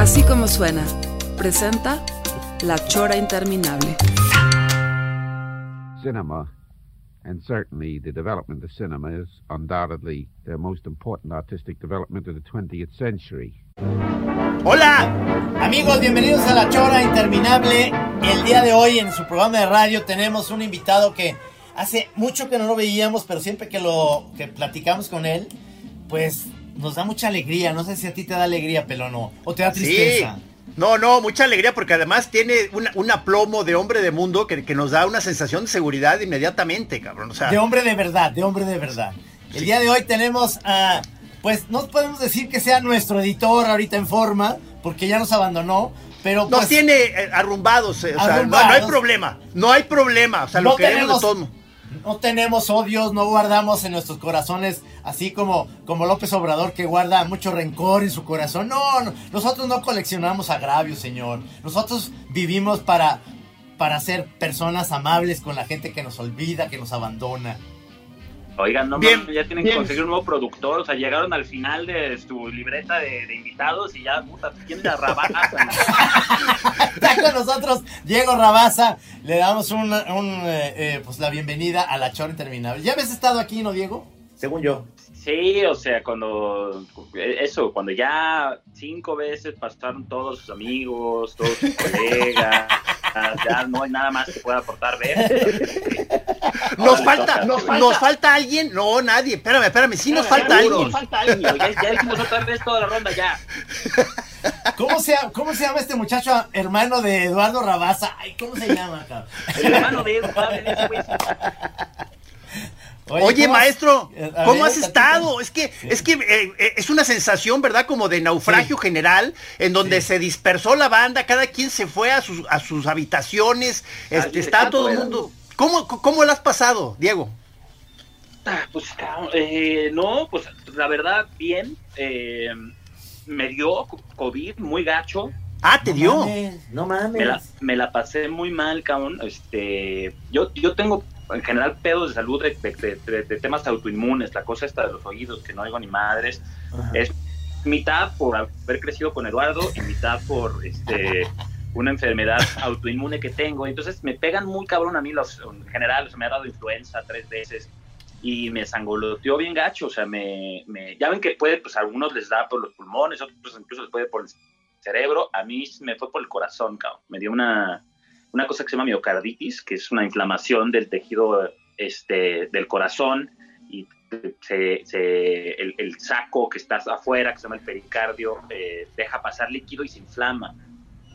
Así como suena, presenta La Chora Interminable. cinema, and certainly the development of cinema, is undoubtedly the most important artistic development of the 20th century. Hola, amigos, bienvenidos a La Chora Interminable. El día de hoy en su programa de radio tenemos un invitado que hace mucho que no lo veíamos, pero siempre que lo que platicamos con él, pues nos da mucha alegría. No sé si a ti te da alegría, Pelono, o te da tristeza. Sí. No, no, mucha alegría porque además tiene una- un aplomo de hombre de mundo que, que nos da una sensación de seguridad inmediatamente, cabrón. O sea, De hombre de verdad, de hombre de verdad. El día de hoy tenemos a, pues no podemos decir que sea nuestro editor ahorita en forma, porque ya nos abandonó, pero nos pues, tiene eh, arrumbados, eh, o sea, no- no, hay problema, no hay problema, o sea, No lo queremos tenemos- de todo. No tenemos odios, no guardamos en nuestros corazones, así como, como López Obrador que guarda mucho rencor en su corazón. No, no, nosotros no coleccionamos agravios, señor. Nosotros vivimos para, para ser personas amables con la gente que nos olvida, que nos abandona. Oigan, no Bien, mames, ya tienen bien. que conseguir un nuevo productor. O sea, llegaron al final de su libreta de, de invitados y ya, puta, ¿quién la rabaja? Está con nosotros Diego Rabaza. Le damos un, un, eh, eh, pues la bienvenida a la Chora Interminable. ¿Ya habías estado aquí, no, Diego? Según yo. Sí, o sea, cuando. Eso, cuando ya cinco veces pasaron todos sus amigos, todos sus colegas. Ya no hay nada más que pueda aportar ver. Nos falta, nos, falta alguien, no, nadie, espérame, espérame, sí nos falta alguien. falta alguien. Ya, ya hicimos otra vez toda la ronda, ya. ¿Cómo se, ¿Cómo se llama este muchacho hermano de Eduardo Rabaza? Ay, ¿cómo se llama, cabrón? El hermano de Edu, Oye, ¿cómo- maestro, ¿cómo ver, has estado? Es que, es que eh, eh, es una sensación, ¿verdad? Como de naufragio general, en donde Sí. se dispersó la banda, cada quien se fue a sus, a sus habitaciones, este, está todo el mundo. ¿Cómo, ¿Cómo lo has pasado, Diego? Ah, Pues, cabrón, eh, no, pues la verdad, bien. Eh, me dio COVID muy gacho. Ah, te No dio. mames, no mames. Me la, me la pasé muy mal, cabrón. Este, yo, yo tengo en general pedos de salud de, de- de- de temas autoinmunes, la cosa esta de los oídos, que no oigo ni madres. Ajá. Es mitad por haber crecido con Eduardo y mitad por este una enfermedad autoinmune que tengo. Entonces me pegan muy cabrón a mí los, en general, o sea, me ha dado influenza tres veces y me sangoloteó bien gacho, o sea, me, me- ya ven que puede, pues a algunos les da por los pulmones, otros incluso les puede por el cerebro, a mí me fue por el corazón, cabrón. Me dio una, una cosa que se llama miocarditis, que es una inflamación del tejido este, del corazón y se, se- el, el saco que está afuera, que se llama el pericardio, eh, deja pasar líquido y se inflama.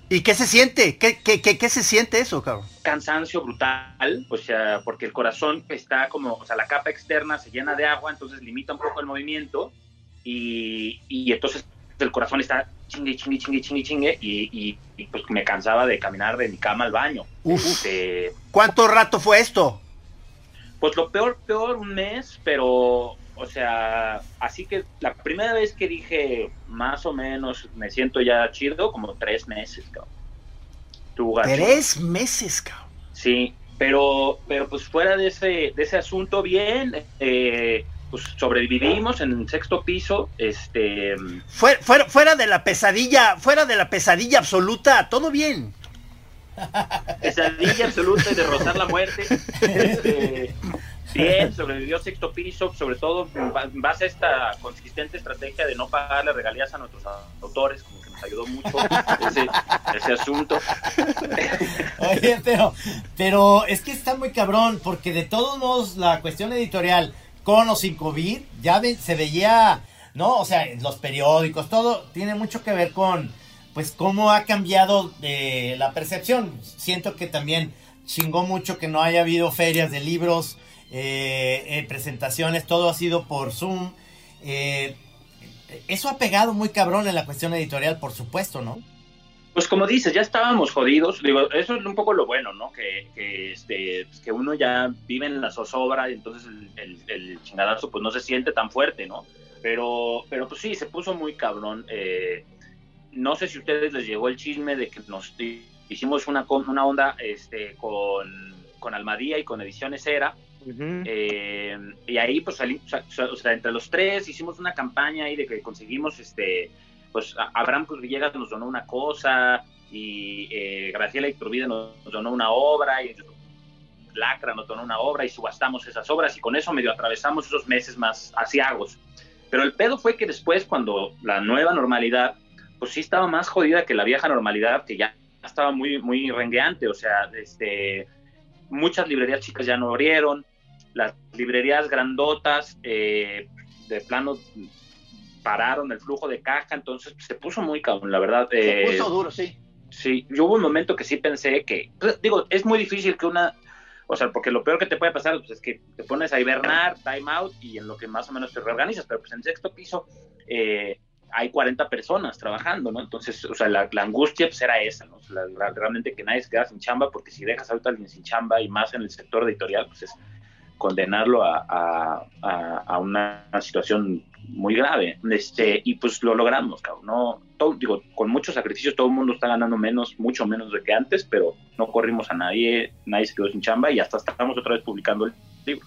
¿Y qué se siente? ¿Qué, qué, qué, qué se siente eso, cabrón? cansancio brutal, o sea, porque el corazón está como, o sea, la capa externa se llena de agua, entonces limita un poco el movimiento y, y entonces el corazón está chingue, chingue, chingue, chingue, chingue y, y- y, pues me cansaba de caminar de mi cama al baño. Uf. Este, ¿Cuánto rato fue esto? pues lo peor, peor, un mes, pero, o sea, así que la primera vez que dije más o menos me siento ya chido, como tres meses, cabrón. Tres meses, cabrón. Sí, pero, pero pues fuera de ese, de ese asunto, bien, eh, pues sobrevivimos en el sexto piso, este, Fuera, fuera, fuera de la pesadilla, fuera de la pesadilla absoluta, todo bien. pesadilla absoluta de rozar la muerte. Este, bien, sobrevivió sexto piso, sobre todo en base a esta consistente estrategia de no pagarle regalías a nuestros autores, como que nos ayudó mucho ese, ese asunto. Oye, pero, pero es que está muy cabrón, porque de todos modos la cuestión editorial, con o sin COVID, ya se veía, ¿no? O sea, los periódicos, todo tiene mucho que ver con, pues, cómo ha cambiado eh, la percepción. Siento que también chingó mucho que no haya habido ferias de libros, eh, eh, presentaciones, todo ha sido por Zoom. Eso ha pegado muy cabrón en la cuestión editorial, por supuesto, ¿no? Pues como dices, ya estábamos jodidos. Digo, eso es un poco lo bueno, ¿no? Que, que, este, que uno ya vive en la zozobra y entonces el, el, chingadazo pues no se siente tan fuerte, ¿no? Pero, pero pues sí, se puso muy cabrón. Eh, no sé si a ustedes les llegó el chisme de que nos hicimos una, una onda este, con, con Almadía y con Ediciones Era. Eh, y ahí, pues, o sea, entre los tres hicimos una campaña ahí de que conseguimos, este, pues, Abraham pues, Villegas nos donó una cosa y eh, Graciela Iturbide nos donó una obra y Lacra nos donó una obra y subastamos esas obras y con eso medio atravesamos esos meses más asiagos. Pero el pedo fue que después, cuando la nueva normalidad, pues sí estaba más jodida que la vieja normalidad, que ya estaba muy, muy rengueante, o sea, este, muchas librerías chicas ya no abrieron, las librerías grandotas eh, de plano pararon el flujo de caja, entonces pues, se puso muy cabrón, la verdad. se eh, puso duro, sí. Sí, yo hubo un momento que sí pensé que, pues, digo, es muy difícil que una, o sea, porque lo peor que te puede pasar pues, es que te pones a hibernar, time out, y en lo que más o menos te reorganizas, pero pues en sexto piso, eh, hay 40 personas trabajando, ¿no? Entonces, o sea, la, angustia pues era esa, ¿no? realmente que nadie se queda sin chamba, porque si dejas ahorita a alguien sin chamba y más en el sector editorial, pues es condenarlo a, a, una situación muy grave. Este, y pues lo logramos, cabrón. No, digo, con muchos sacrificios todo el mundo está ganando menos, mucho menos de que antes, pero no corrimos a nadie, nadie se quedó sin chamba y hasta estamos otra vez publicando el libro.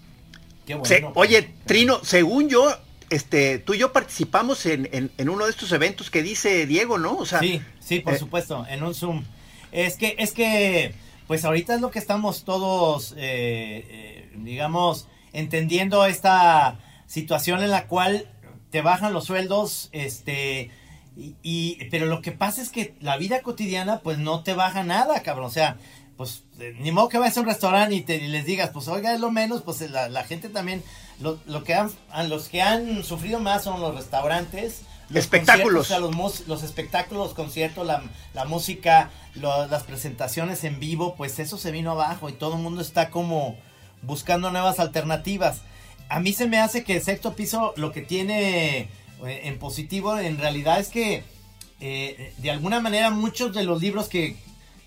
oye, Trino, según yo, este, tú y yo participamos en, en, uno de estos eventos que dice Diego, ¿no? O sea, sí, sí, por eh, supuesto, en un Zoom. Es que, es que, pues ahorita es lo que estamos todos, eh, eh, digamos, entendiendo esta situación en la cual te bajan los sueldos, este, y, pero lo que pasa es que la vida cotidiana, pues no te baja nada, cabrón. O sea, pues ni modo que vayas a un restaurante y, te, les digas, pues oiga, es lo menos, pues la, la gente también lo, lo que han, los que han sufrido más son los restaurantes. Los espectáculos. los, los, espectáculos, los conciertos, la, la música, las presentaciones en vivo, pues eso se vino abajo y todo el mundo está como buscando nuevas alternativas. A mí se me hace que el sexto piso lo que tiene eh, en positivo en realidad es que eh, de alguna manera muchos de los libros que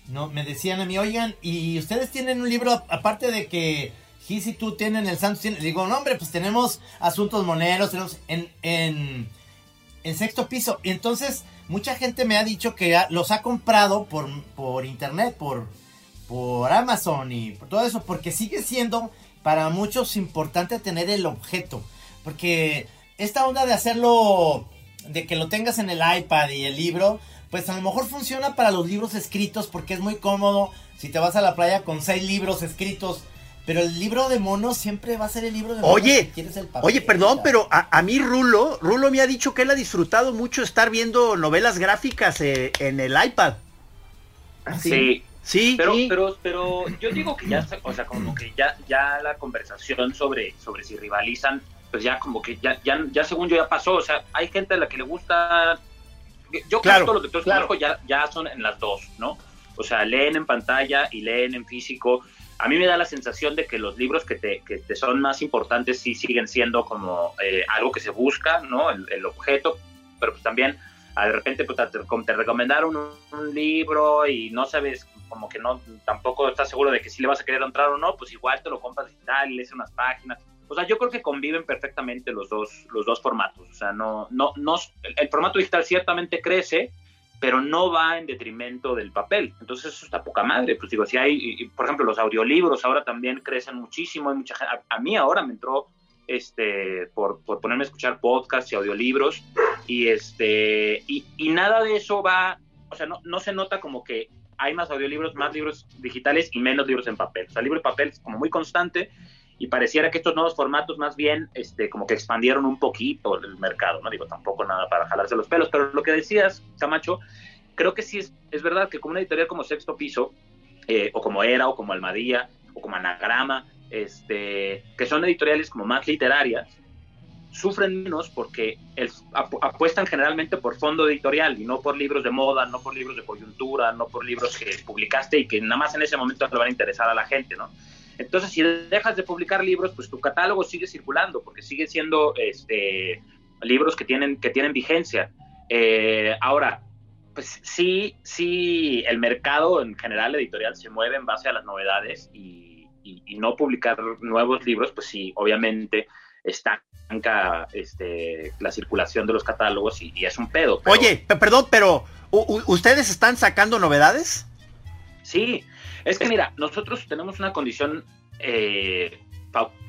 no me decían a mí, oigan, y ustedes tienen un libro aparte de que Gis y tú tienen el Santos, le digo, no hombre, pues tenemos asuntos moneros, tenemos en, en, en, sexto piso. Y entonces mucha gente me ha dicho que los ha comprado por, por internet, por, por Amazon y por todo eso, porque sigue siendo para muchos importante tener el objeto. Porque esta onda de hacerlo, de que lo tengas en el iPad y el libro, pues a lo mejor funciona para los libros escritos porque es muy cómodo. Si te vas a la playa con seis libros escritos pero el libro de monos siempre va a ser el libro de monos. Oye, oye, perdón, pero a, mí Rulo, Rulo me ha dicho que él ha disfrutado mucho estar viendo novelas gráficas eh, en el iPad. ¿Ah, sí. Sí, pero, pero, pero yo digo que ya, o sea, como que ya, ya la conversación sobre, sobre si rivalizan, pues ya como que ya, ya, ya según yo ya pasó, o sea, hay gente a la que le gusta, yo creo que todos los lectores claro. ya, ya son en las dos, ¿no? O sea, leen en pantalla y leen en físico, a mí me da la sensación de que los libros que te, que te son más importantes sí siguen siendo como eh, algo que se busca, ¿no? El, objeto, pero pues también de repente pues, te, recomendaron un, libro y no sabes, como que no, tampoco estás seguro de que si le vas a querer entrar o no, pues igual te lo compras digital, lees unas páginas. O sea, yo creo que conviven perfectamente los dos, los dos formatos. O sea, no, no, no, el formato digital ciertamente crece, pero no va en detrimento del papel. Entonces eso está poca madre. Pues digo, si hay, por ejemplo, los audiolibros ahora también crecen muchísimo. Hay mucha a, mí ahora me entró este por, ponerme a escuchar podcasts y audiolibros y este y, y, nada de eso va, o sea, no, se nota como que hay más audiolibros, más libros digitales y menos libros en papel. O sea, el libro en papel es como muy constante y pareciera que estos nuevos formatos más bien este, como que expandieron un poquito el mercado, no digo tampoco nada para jalarse los pelos, pero lo que decías, Camacho, creo que sí es, es verdad que como una editorial como Sexto Piso, eh, o como Era, o como Almadía, o como Anagrama, este, que son editoriales como más literarias, sufren menos porque apuestan generalmente por fondo editorial y no por libros de moda, no por libros de coyuntura, no por libros que publicaste y que nada más en ese momento le van a interesar a la gente, ¿no? Entonces, si dejas de publicar libros, pues tu catálogo sigue circulando, porque sigue siendo, este, libros que tienen, que tienen vigencia. Eh, ahora, pues sí, sí, el mercado en general editorial se mueve en base a las novedades y, no publicar nuevos libros, pues sí, obviamente estanca este, la circulación de los catálogos y, es un pedo. Oye, perdón, pero ¿ustedes están sacando novedades? Sí, es que mira, nosotros tenemos una condición eh,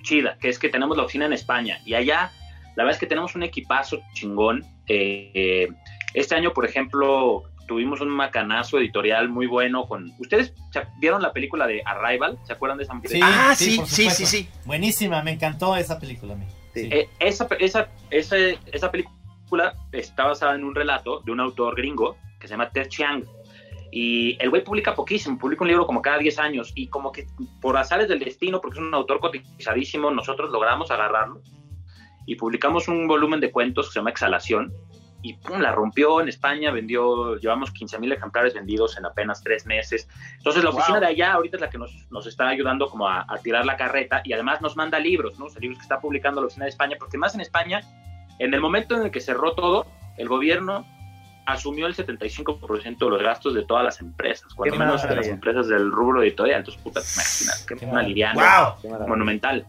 chida, que es que tenemos la oficina en España y allá la verdad es que tenemos un equipazo chingón. Eh, este año, por ejemplo, tuvimos un macanazo editorial muy bueno con... ¿Ustedes vieron la película de Arrival? ¿Se acuerdan de esa película? Sí, ah, sí, sí, sí, sí, Buenísima, me encantó esa película a mí. Eh, esa, esa, esa, esa película está basada en un relato de un autor gringo que se llama Ted Chiang. Y el güey publica poquísimo, publica un libro como cada 10 años y como que por azares del destino, porque es un autor cotizadísimo, nosotros logramos agarrarlo y publicamos un volumen de cuentos que se llama Exhalación y pum, la rompió en España, vendió, llevamos 15 mil ejemplares vendidos en apenas tres meses. Entonces la oficina de allá ahorita es la que nos, nos está ayudando como a, tirar la carreta y además nos manda libros, ¿no? O libros que está publicando la oficina de España, porque más en España, en el momento en el que cerró todo, el gobierno asumió el 75% de los gastos de todas las empresas, cuando menos de las empresas del rubro editorial. Entonces, puta, te que una liviana monumental.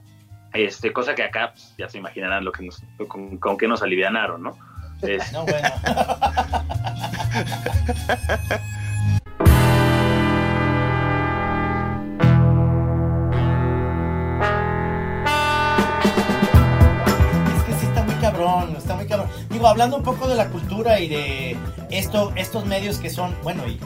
Este, cosa que acá pues, ya se imaginarán lo que nos, con, con qué nos alivianaron, ¿no? No, bueno. es que sí está muy cabrón, está muy cabrón. Digo, hablando un poco de la cultura y de esto, estos medios que son, bueno, y,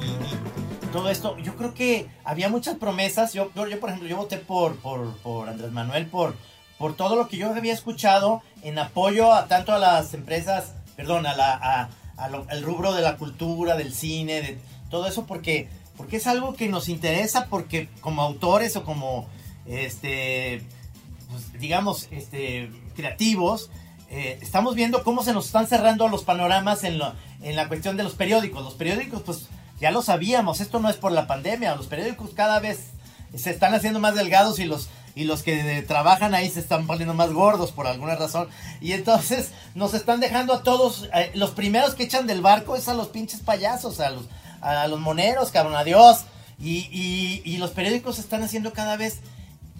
todo esto, yo creo que había muchas promesas. Yo, yo, por ejemplo, yo voté por, por, por Andrés Manuel por por todo lo que yo había escuchado en apoyo a tanto a las empresas, perdón, a la, al rubro de la cultura, del cine, de todo eso, porque, porque es algo que nos interesa, porque como autores o como, este, pues, digamos, este, creativos, eh, estamos viendo cómo se nos están cerrando los panoramas en, en la cuestión de los periódicos. Los periódicos, pues ya lo sabíamos, esto no es por la pandemia, los periódicos cada vez se están haciendo más delgados y los y los que trabajan ahí se están poniendo más gordos por alguna razón. Y entonces nos están dejando a todos, eh, los primeros que echan del barco es a los pinches payasos, a los, a los moneros, cabrón, adiós. Y, y, y los periódicos se están haciendo cada vez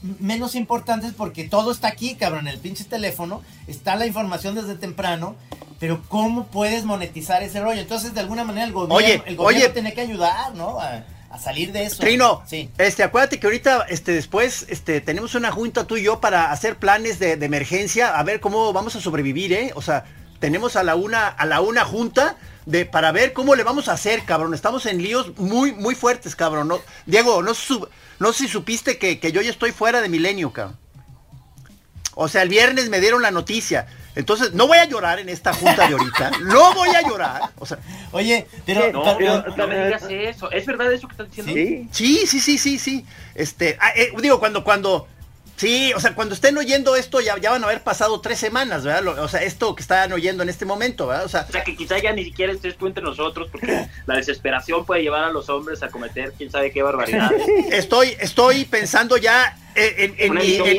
menos importantes porque todo está aquí, cabrón, en el pinche teléfono, está la información desde temprano, pero ¿cómo puedes monetizar ese rollo? Entonces, de alguna manera, el gobierno, el gobierno tiene que ayudar, ¿no? a salir de eso. Trino, sí. este, acuérdate que ahorita, este, después, este, tenemos una junta tú y yo para hacer planes de, emergencia, a ver cómo vamos a sobrevivir, ¿eh? O sea, tenemos a la una, a la una junta de, para ver cómo le vamos a hacer, cabrón. Estamos en líos muy, muy fuertes, cabrón. No, Diego, no, no sé si supiste que, que yo ya estoy fuera de milenio, cabrón. O sea, el viernes me dieron la noticia. Entonces, no voy a llorar en esta junta de ahorita. no voy a llorar. O sea, Oye, pero, no, me digas eso. ¿Es verdad eso que estás diciendo? Sí, sí, sí, sí, sí. Este, ah, eh, digo, cuando, cuando, sí, o sea, cuando estén oyendo esto, ya, ya van a haber pasado tres semanas, ¿verdad? o sea, esto que están oyendo en este momento, ¿verdad? O sea, o sea, que quizá ya ni siquiera estés tú entre nosotros, porque la desesperación puede llevar a los hombres a cometer quién sabe qué barbaridad. Estoy, estoy pensando ya en, en, en, en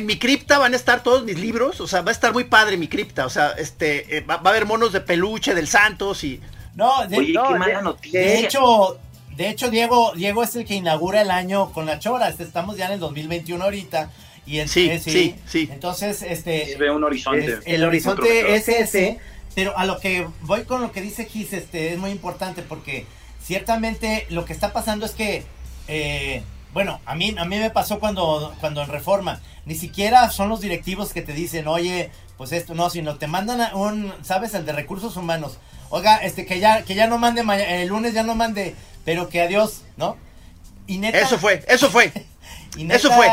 mi cripta van a estar todos mis libros, o sea, va a estar muy padre mi cripta, o sea, este, eh, va, a haber monos de peluche del Santos y... No, de, Oye, qué mala noticia. de hecho, de hecho, Diego, Diego es el que inaugura el año con la chora, este, estamos ya en el 2021 ahorita. Y en, sí, sí, sí, Entonces, este... ve un horizonte. el horizonte es ese, pero a lo que voy con lo que dice Gis, este, es muy importante porque ciertamente lo que está pasando es que... Eh, bueno, a mí, a mí me pasó cuando, cuando en Reforma, ni siquiera son los directivos que te dicen, oye, pues esto no, sino te mandan a un, ¿sabes? El de recursos humanos. Oiga, este, que ya, que ya no mande, el lunes ya no mande, pero que adiós, ¿no? Y neta, eso fue, eso fue. eso fue.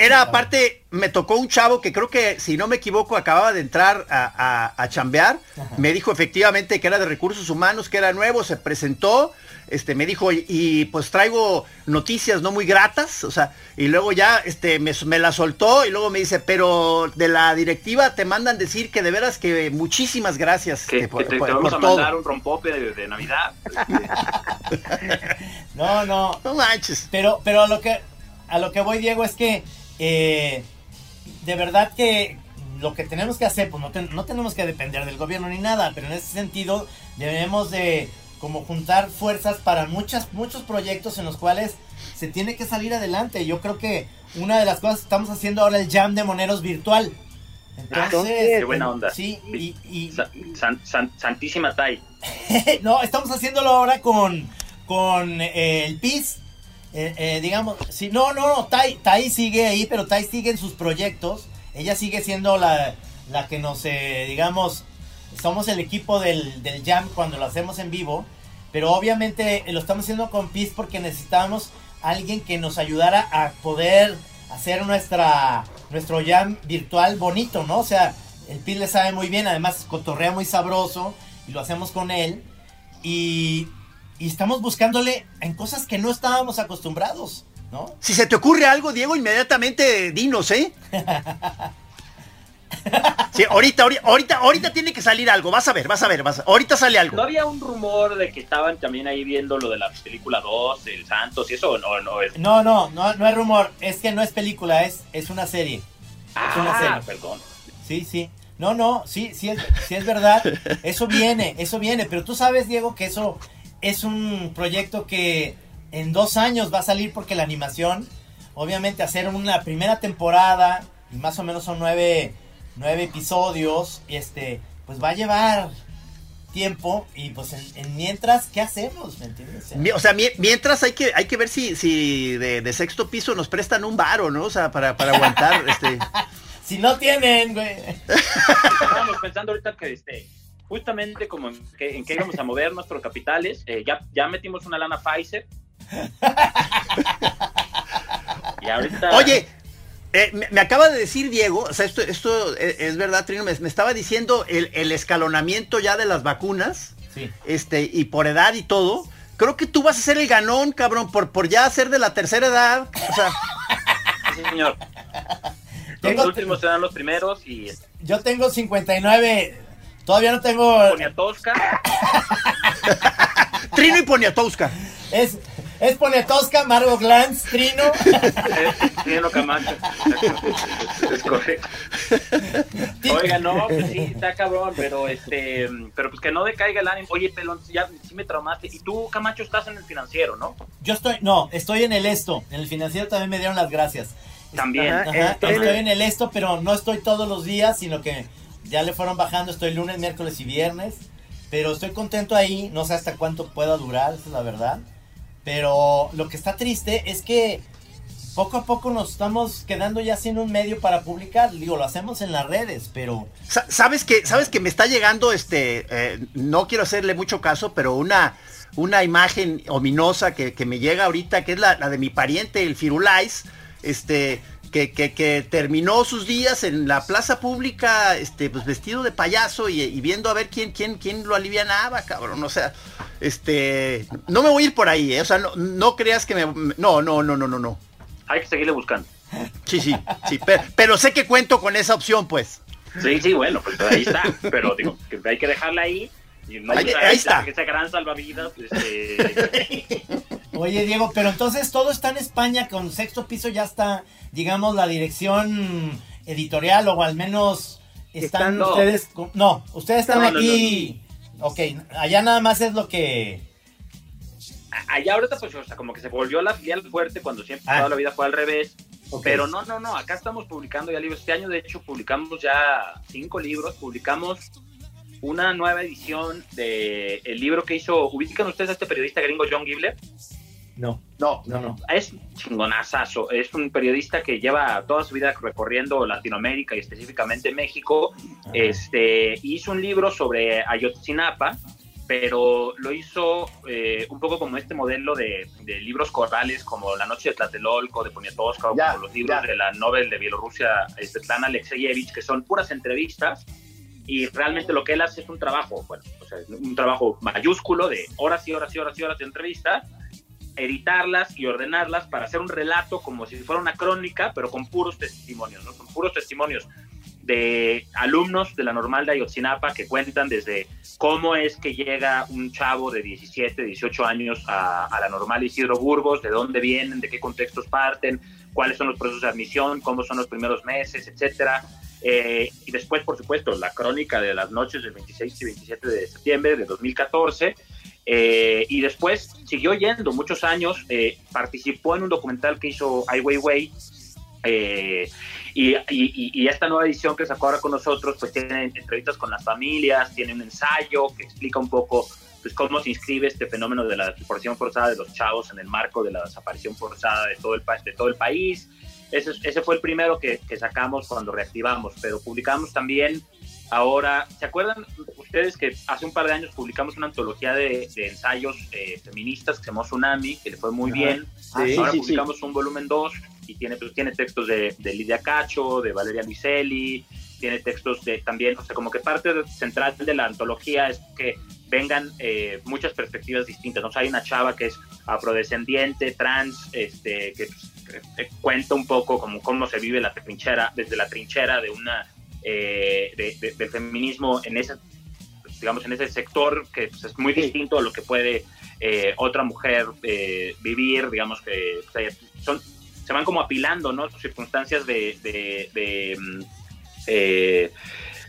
era, aparte, me tocó un chavo que creo que, si no me equivoco, acababa de entrar a, a, chambear. Me dijo efectivamente que era de recursos humanos, que era nuevo, se presentó este, me dijo, y, pues traigo noticias no muy gratas, o sea, y luego ya este, me, la soltó y luego me dice, pero de la directiva te mandan decir que de veras que muchísimas gracias. Que, por, te, vamos a mandar un rompope de, Navidad. no, no. No manches. Pero, pero a lo que, a lo que voy, Diego, es que eh, de verdad que lo que tenemos que hacer, pues no, no tenemos que depender del gobierno ni nada, pero en ese sentido debemos de como juntar fuerzas para muchas, muchos proyectos en los cuales se tiene que salir adelante. Yo creo que una de las cosas que estamos haciendo ahora el jam de moneros virtual. Entonces, qué buena onda. Sí, y, Santísima Tai. no, estamos haciéndolo ahora con, con eh, el PIS. Eh, eh, digamos, sí, no, no, no, Tai, Tai sigue ahí, pero Tai sigue en sus proyectos. Ella sigue siendo la, la que nos, digamos, somos el equipo del, del Jam cuando lo hacemos en vivo. Pero obviamente lo estamos haciendo con PIS porque necesitamos alguien que nos ayudara a poder hacer nuestra nuestro jam virtual bonito, ¿no? O sea, el PIS le sabe muy bien, además cotorrea muy sabroso y lo hacemos con él. Y, y estamos buscándole en cosas que no estábamos acostumbrados, ¿no? Si se te ocurre algo, Diego, inmediatamente dinos, ¿eh? Sí, ahorita, ahorita, ahorita tiene que salir algo, vas a ver, vas a ver, vas a... ahorita sale algo. ¿No había un rumor de que estaban también ahí viendo lo de la película 2, El Santos y eso no, no es? No, no, no, no es rumor, es que no es película, es, es una serie. Ah, es una serie. perdón. Sí, sí. No, no, sí, sí es, sí es verdad. Eso viene, eso viene, pero tú sabes, Diego, que eso es un proyecto que en dos años va a salir porque la animación, obviamente hacer una primera temporada, y más o menos son nueve nueve episodios, este, pues va a llevar tiempo y pues en, mientras, ¿qué hacemos? ¿Me entiendes? O sea, mientras hay que, hay que ver si, si de, sexto piso nos prestan un varo, ¿no? O sea, para, para aguantar, este... Si no tienen, güey. Estábamos pensando ahorita que este, justamente como en que, íbamos a mover nuestros capitales, eh, ya, ya metimos una lana Pfizer. y ahorita... Oye, eh, me, acaba de decir Diego, o sea, esto, esto es, verdad, Trino, me, estaba diciendo el, escalonamiento ya de las vacunas, este, y por edad y todo. Creo que tú vas a ser el ganón, cabrón, por, por ya ser de la tercera edad. O sea. Sí, señor. Los últimos serán los primeros y. Yo tengo 59. Todavía no tengo. Poniatowska. Trino y Poniatowska. Es, es Poniatowska, Margo Glantz, Trino. Trino Camacho. Es correcto. Oiga, no, pues sí, está cabrón, pero este, pero pues que no decaiga el ánimo. Oye, pelón, ya sí me traumaste. Y tú, Camacho, estás en el financiero, ¿no? Yo estoy, no, estoy en el esto. En el financiero también me dieron las gracias. También. estoy en el esto, pero no estoy todos los días, sino que ya le fueron bajando. Estoy lunes, miércoles y viernes. Pero estoy contento ahí. No sé hasta cuánto pueda durar, esa es la verdad. Pero lo que está triste es que poco a poco nos estamos quedando ya sin un medio para publicar. Digo, lo hacemos en las redes, pero. Sabes que, sabes que me está llegando, este, eh, no quiero hacerle mucho caso, pero una, una imagen ominosa que, me llega ahorita, que es la, la de mi pariente, el Firulais, este, que, terminó sus días en la plaza pública, este, pues vestido de payaso y, viendo a ver quién, quién, quién lo alivianaba, cabrón. O sea, este, no me voy a ir por ahí, ¿eh? o sea, no, no creas que me, no, no, no, no, no, no. Hay que seguirle buscando. Sí, sí, sí, pero, sé que cuento con esa opción, pues. Sí, sí, bueno, pues ahí está, pero digo, que hay que dejarla ahí. Y no ahí, ahí está. Esa gran salvavidas. Este... Oye, Diego, pero entonces todo está en España, con sexto piso ya está, digamos, la dirección editorial, o al menos están, ustedes. No, ustedes están aquí. ok, allá nada más es lo que. Allá ahorita, pues, o sea, como que se volvió la filial fuerte cuando siempre ah. toda la vida fue al revés. Pero no, no, no, acá estamos publicando ya libros. Este año, de hecho, publicamos ya cinco libros. Publicamos una nueva edición del el libro que hizo. ¿Ubican ustedes a este periodista gringo John Gibler? No, no, no, no. Es chingonazazo. Es un periodista que lleva toda su vida recorriendo Latinoamérica y específicamente México. Este hizo un libro sobre Ayotzinapa, pero lo hizo eh, un poco como este modelo de, libros corales, como La Noche de Tlatelolco, de Poniatowska, o como los libros de la Nobel de Bielorrusia, Svetlana Alexeyevich, que son puras entrevistas. Y realmente lo que él hace es un trabajo, bueno, o sea, un trabajo mayúsculo de horas y horas y horas y horas de entrevista editarlas y ordenarlas para hacer un relato como si fuera una crónica, pero con puros testimonios, ¿no? Con puros testimonios de alumnos de la normal de Ayotzinapa que cuentan desde cómo es que llega un chavo de 17, 18 años a, la normal Isidro Burgos, de dónde vienen, de qué contextos parten, cuáles son los procesos de admisión, cómo son los primeros meses, etcétera. Eh, y después, por supuesto, la crónica de las noches del 26 y 27 de septiembre de 2014. Eh, y después siguió yendo muchos años, eh, participó en un documental que hizo Ai Weiwei. Y, y, esta nueva edición que sacó ahora con nosotros, pues tiene entrevistas con las familias, tiene un ensayo que explica un poco pues, cómo se inscribe este fenómeno de la desaparición forzada de los chavos en el marco de la desaparición forzada de todo el, de todo el país. Ese, ese fue el primero que, que, sacamos cuando reactivamos, pero publicamos también ahora, ¿se acuerdan ustedes que hace un par de años publicamos una antología de, ensayos eh, feministas que se llamó Tsunami, que le fue muy bien? ahora publicamos un volumen 2 y tiene, pues, tiene textos de, de, Lidia Cacho, de Valeria Luiselli, tiene textos de también, o sea, como que parte central de la antología es que vengan eh, muchas perspectivas distintas. ¿no? O sea, hay una chava que es afrodescendiente, trans, este, que, pues, cuenta un poco como cómo se vive la trinchera, desde la trinchera de una eh, de, del feminismo en ese, digamos, en ese sector que pues, es muy distinto a lo que puede eh, otra mujer vivir, digamos que son se van como apilando, ¿no? Circunstancias de, de, mm, eh,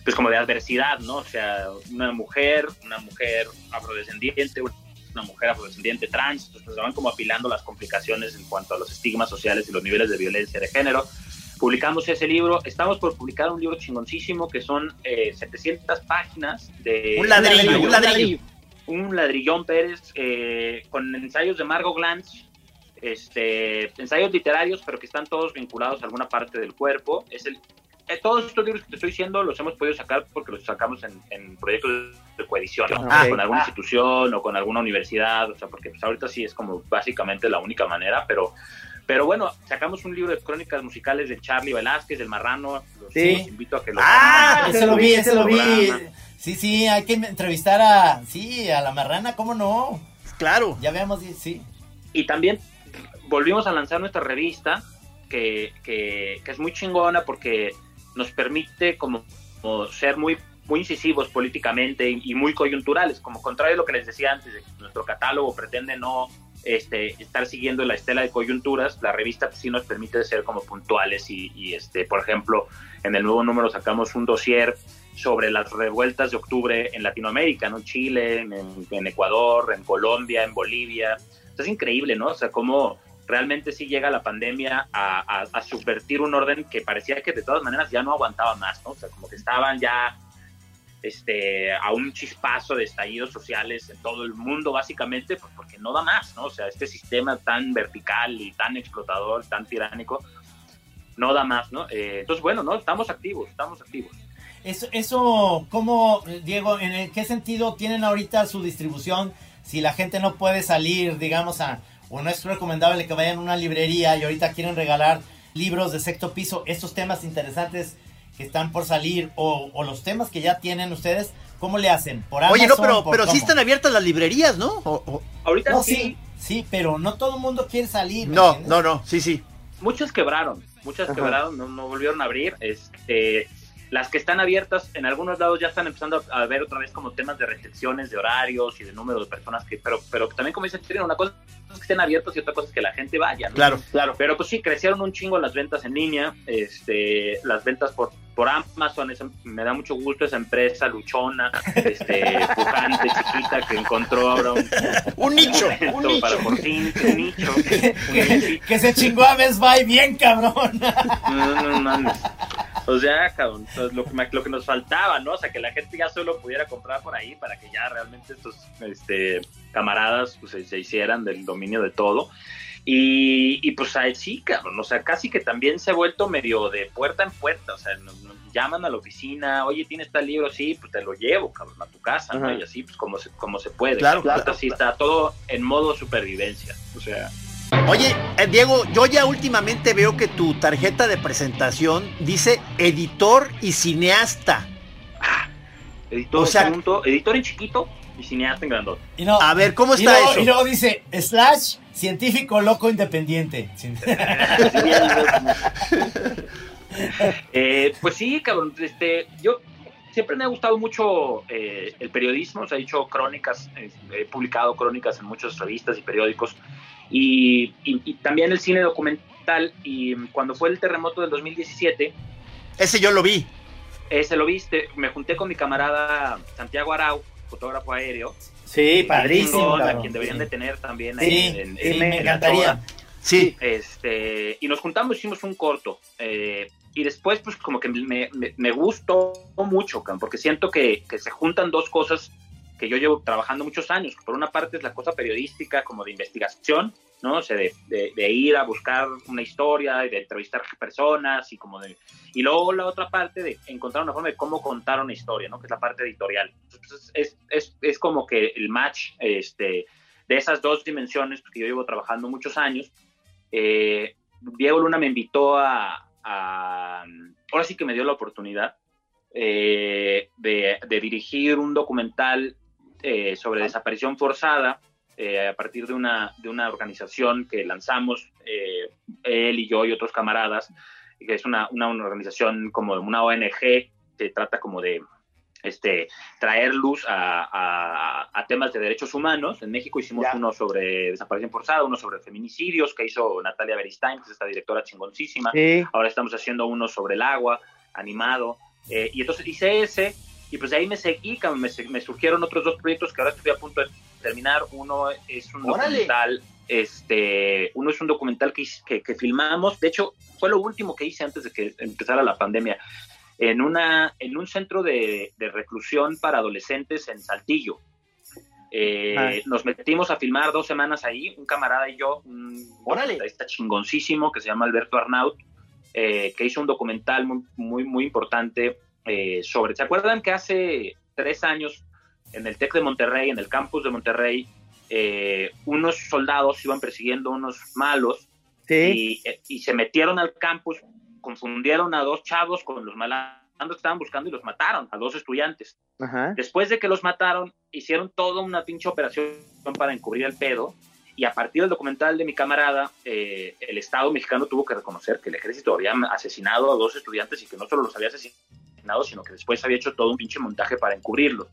pues como de adversidad, ¿no? O sea, una mujer, una mujer afrodescendiente, una mujer afrodescendiente trans, entonces se van como apilando las complicaciones en cuanto a los estigmas sociales y los niveles de violencia de género. Publicamos ese libro, estamos por publicar un libro chingoncísimo que son 700 eh, páginas de... Un ladrillo, un ladrillo. Un ladrillón Pérez eh, con ensayos de Margot Glantz, este, ensayos literarios, pero que están todos vinculados a alguna parte del cuerpo. Es el, eh, todos estos libros que te estoy diciendo los hemos podido sacar porque los sacamos en, proyectos de coedición, ah, con alguna institución o con alguna universidad, o sea, porque pues, ahorita sí es como básicamente la única manera, pero pero bueno, sacamos un libro de crónicas musicales de Charlie Velázquez, del Marrano. Los sí. invito a que lo Ah, ese lo vi, ese lo vi. Sí, sí, hay que entrevistar a, sí, a la Marrana, ¿cómo no? Claro. Ya veamos, sí. Y también volvimos a lanzar nuestra revista, que, que, es muy chingona porque nos permite como, ser muy, muy incisivos políticamente y, muy coyunturales, como contrario a lo que les decía antes, de que nuestro catálogo pretende no este, estar siguiendo la estela de coyunturas, la revista sí nos permite ser como puntuales y, este, por ejemplo, en el nuevo número sacamos un dossier sobre las revueltas de octubre en Latinoamérica, ¿no? Chile, en, en Ecuador, en Colombia, en Bolivia. es increíble, ¿no? O sea, cómo realmente sí llega la pandemia a, subvertir un orden que parecía que de todas maneras ya no aguantaba más, ¿no? O sea, como que estaban ya este, a un chispazo de estallidos sociales en todo el mundo, básicamente, pues porque no da más, ¿no? O sea, este sistema tan vertical y tan explotador, tan tiránico, no da más, ¿no? Eh, entonces, bueno, ¿no? Estamos activos, estamos activos. Eso, eso, ¿cómo, Diego, en qué sentido tienen ahorita su distribución si la gente no puede salir, digamos, a o no es recomendable que vayan a una librería y ahorita quieren regalar libros de sexto piso, estos temas interesantes que están por salir o, los temas que ya tienen ustedes, ¿cómo le hacen? ¿Por Oye, no, pero, pero sí están abiertas las librerías, ¿no? ahorita sí. sí. pero no todo el mundo quiere salir. No, no, no, sí, sí. Muchas quebraron, muchas quebraron, no, no volvieron a abrir. Este, las que están abiertas, en algunos lados ya están empezando a ver otra vez como temas de restricciones de horarios y de número de personas que, pero, pero también como dicen, una cosa es que estén abiertos y otra cosa es que la gente vaya. Claro, claro. Pero pues sí, crecieron un chingo las ventas en línea, este, las ventas por, por Amazon, me da mucho gusto esa empresa luchona, este, pujante, chiquita, que encontró ahora un, un nicho, un nicho. para por fin, un nicho. que, se chingó a Best Buy bien, cabrón. No, no, no. O sea, cabrón, lo, que, lo que nos faltaba, ¿no? O sea, que la gente ya solo pudiera comprar por ahí para que ya realmente estos este, camaradas pues, se, hicieran del dominio de todo. Y, y pues ahí sí, cabrón, o sea, casi que también se ha vuelto medio de puerta en puerta, o sea, nos, llaman a la oficina, oye, ¿tienes tal libro? Sí, pues te lo llevo, cabrón, a tu casa, ¿no? Y así, pues como se, como se puede. Claro, claro. Así está todo en modo supervivencia, o sea... Oye, eh, Diego, yo ya últimamente veo que tu tarjeta de presentación dice editor y cineasta. Ah, editor, o sea, editor en chiquito y cineasta en grandote. a ver, ¿cómo está eso? Y luego dice, slash, científico loco independiente. Eh, pues sí, cabrón, este, yo siempre me ha gustado mucho eh, el periodismo, o sea, he hecho crónicas, he publicado crónicas en muchas revistas y periódicos y, también el cine documental. Y cuando fue el terremoto del 2017... Ese yo lo vi. Ese lo viste, me junté con mi camarada Santiago Arau, fotógrafo aéreo. Sí, padrísimo. a quien deberían de tener también Sí, ahí en, sí, en- me en encantaría. Sí. Este, y nos juntamos, hicimos un corto. eh, y después, pues como que me, me- me gustó mucho, porque siento que, que se juntan dos cosas que yo llevo trabajando muchos años. Por una parte es la cosa periodística, como de investigación, ¿no? O sea, de, de- de ir a buscar una historia y de entrevistar personas y como de... Y luego la otra parte de encontrar una forma de cómo contar una historia, ¿no? Que es la parte editorial. Entonces, es, es, es como que el match este, de esas dos dimensiones que yo llevo trabajando muchos años. Eh, Diego Luna me invitó a, a- Ahora sí que me dio la oportunidad eh, de, de dirigir un documental eh, sobre desaparición forzada eh, a partir de una, de una organización que lanzamos eh, él y yo y otros camaradas, que es una, una, una organización como una ONG que trata como de este, traer luz a, a- a temas de derechos humanos. En México hicimos Ya. uno sobre desaparición forzada, uno sobre feminicidios que hizo Natalia Beristain, que es esta directora chingoncísima. Sí. Ahora estamos haciendo uno sobre el agua, animado. eh, y entonces hice ese, y pues de ahí me seguí, me, me surgieron otros dos proyectos que ahora estoy a punto de terminar. Uno es un Órale. documental, este, uno es un documental que, que, que filmamos, de hecho fue lo último que hice antes de que empezara la pandemia, en, una, en un centro de, de reclusión para adolescentes en Saltillo. Eh, Ah. Nos metimos a filmar dos semanas ahí, un camarada y yo, un documentalista chingoncísimo que se llama Alberto Arnaut, eh, que hizo un documental muy, muy, muy importante eh, sobre. ¿Se acuerdan que hace tres años en el TEC de Monterrey, en el campus de Monterrey, eh, unos soldados iban persiguiendo unos malos Sí. y, eh, y se metieron al campus, confundieron a dos chavos con los malandros que estaban buscando y los mataron, a dos estudiantes. Ajá. Después de que los mataron, hicieron toda una pinche operación para encubrir el pedo. Y a partir del documental de mi camarada, eh, el Estado mexicano tuvo que reconocer que el ejército había asesinado a dos estudiantes y que no solo los había asesinado, sino que después había hecho todo un pinche montaje para encubrirlos.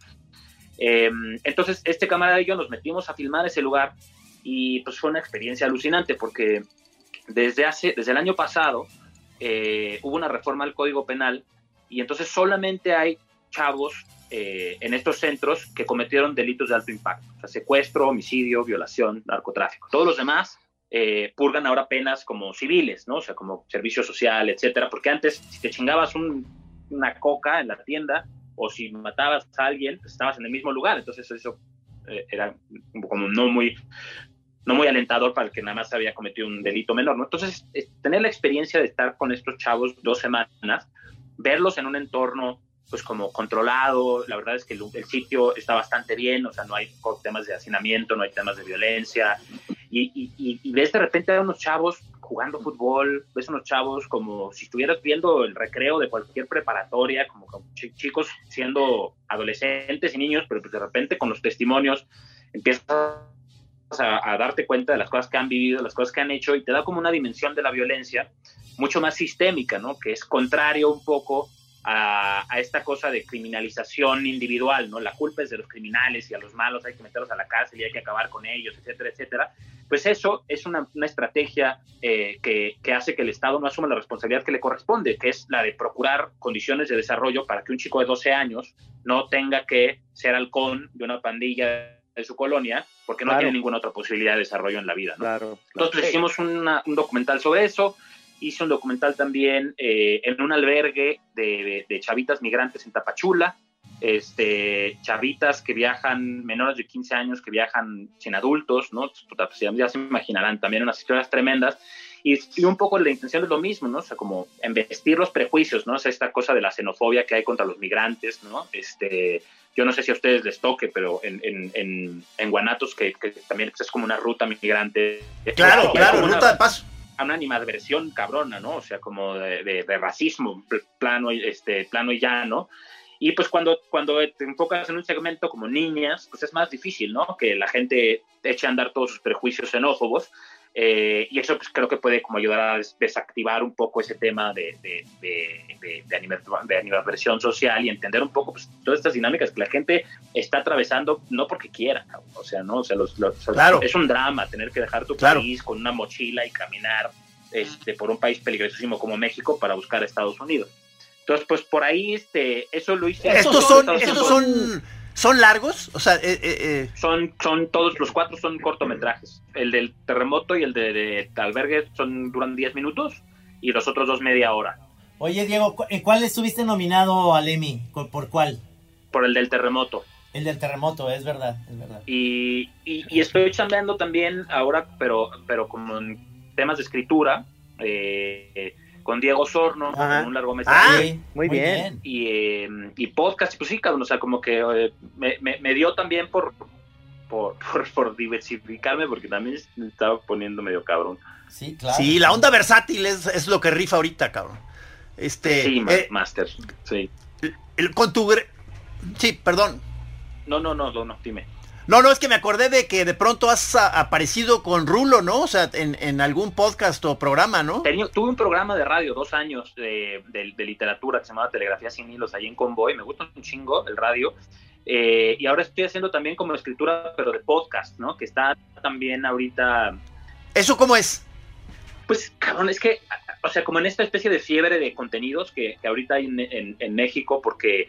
Eh, entonces, este camarada y yo nos metimos a filmar ese lugar y pues fue una experiencia alucinante porque desde, hace, desde el año pasado eh, hubo una reforma al Código Penal y entonces solamente hay chavos eh, en estos centros que cometieron delitos de alto impacto, o sea, secuestro, homicidio, violación, narcotráfico. Todos los demás eh, purgan ahora penas como civiles, ¿no? O sea, como servicio social, etcétera, porque antes si te chingabas un- una coca en la tienda o si matabas a alguien, pues estabas en el mismo lugar, entonces eso eh, era como no muy no muy alentador para el que nada más había cometido un delito menor, ¿no? Entonces, tener la experiencia de estar con estos chavos dos semanas, verlos en un entorno pues como controlado, la verdad es que el, sitio está bastante bien, o sea, no hay temas de hacinamiento, no hay temas de violencia, y, y- y ves de repente a unos chavos jugando fútbol, ves unos chavos como si estuvieras viendo el recreo de cualquier preparatoria, como, como chi- chicos siendo adolescentes y niños, pero pues de repente con los testimonios empiezas a, a darte cuenta de las cosas que han vivido, las cosas que han hecho, y te da como una dimensión de la violencia mucho más sistémica, ¿no? Que es contrario un poco a, a esta cosa de criminalización individual, ¿no? La culpa es de los criminales y a los malos hay que meterlos a la cárcel y hay que acabar con ellos, etcétera, etcétera. Pues eso es una, una estrategia eh, que, que hace que el Estado no asuma la responsabilidad que le corresponde, que es la de procurar condiciones de desarrollo para que un chico de 12 años no tenga que ser halcón de una pandilla de su colonia, porque no Claro. tiene ninguna otra posibilidad de desarrollo en la vida, ¿no? Claro. Entonces pues, hicimos una- un documental sobre eso. Hice un documental también eh, en un albergue de, de- de chavitas migrantes en Tapachula. Este, chavitas que viajan, menores de 15 años que viajan sin adultos, ¿no? Pues ya, se imaginarán también unas historias tremendas. Y, y un poco la intención es lo mismo, ¿no? O sea, como embestir los prejuicios, ¿no? O sea, esta cosa de la xenofobia que hay contra los migrantes, ¿no? Este, yo no sé si a ustedes les toque, pero en, en, en, en Guanatos, que, que también es como una ruta migrante. Claro, claro, una- ruta de paso. a una animadversión cabrona, ¿no? O sea, como de, de- de racismo pl- plano, este, plano y llano. Y pues cuando, cuando te enfocas en un segmento como niñas, pues es más difícil, ¿no? Que la gente eche a andar todos sus prejuicios xenófobos. eh, y eso pues creo que puede como ayudar a des- desactivar un poco ese tema de, de, de, anima- de social y entender un poco pues, todas estas dinámicas que la gente está atravesando no porque quiera, cabrón. o sea, ¿no? O sea, los- los- Claro. es un drama tener que dejar tu Claro. país con una mochila y caminar este, por un país peligrosísimo como México para buscar a Estados Unidos. Entonces, pues por ahí, este, eso lo hice. ¿Estos son, estos son, son largos? O sea, eh, eh, son, son todos, los cuatro son cortometrajes. El del terremoto y el de, de albergue son, duran 10 minutos y los otros dos media hora. Oye, Diego, ¿en cuál estuviste nominado al Emmy? ¿Por cuál? Por el del terremoto. El del terremoto, es verdad, es verdad. Y, y, estoy chambeando también ahora, pero, pero como en temas de escritura, eh, con Diego Sorno, con un largometraje. Ah, muy, bien. Y, eh, y podcast, pues sí, cabrón, o sea, como que eh, me, me, dio también por, por, por, diversificarme, porque también me estaba poniendo medio cabrón. Sí, claro. Sí, la onda versátil es, es lo que rifa ahorita, cabrón. Este, sí, Master, sí. El, con tu... Sí, perdón. No, no, no, no, dime. No, no, es que me acordé de que de pronto has aparecido con Rulo, ¿no? O sea, en, algún podcast o programa, ¿no? tuve un programa de radio, dos años de, literatura que se llamaba Telegrafía sin hilos, ahí en Convoy. Me gusta un chingo el radio. Eh, y ahora estoy haciendo también como escritura, pero de podcast, ¿no? Que está también ahorita... ¿Eso cómo es? Pues, cabrón, es que, o sea, como en esta especie de fiebre de contenidos que, ahorita hay en, en México, porque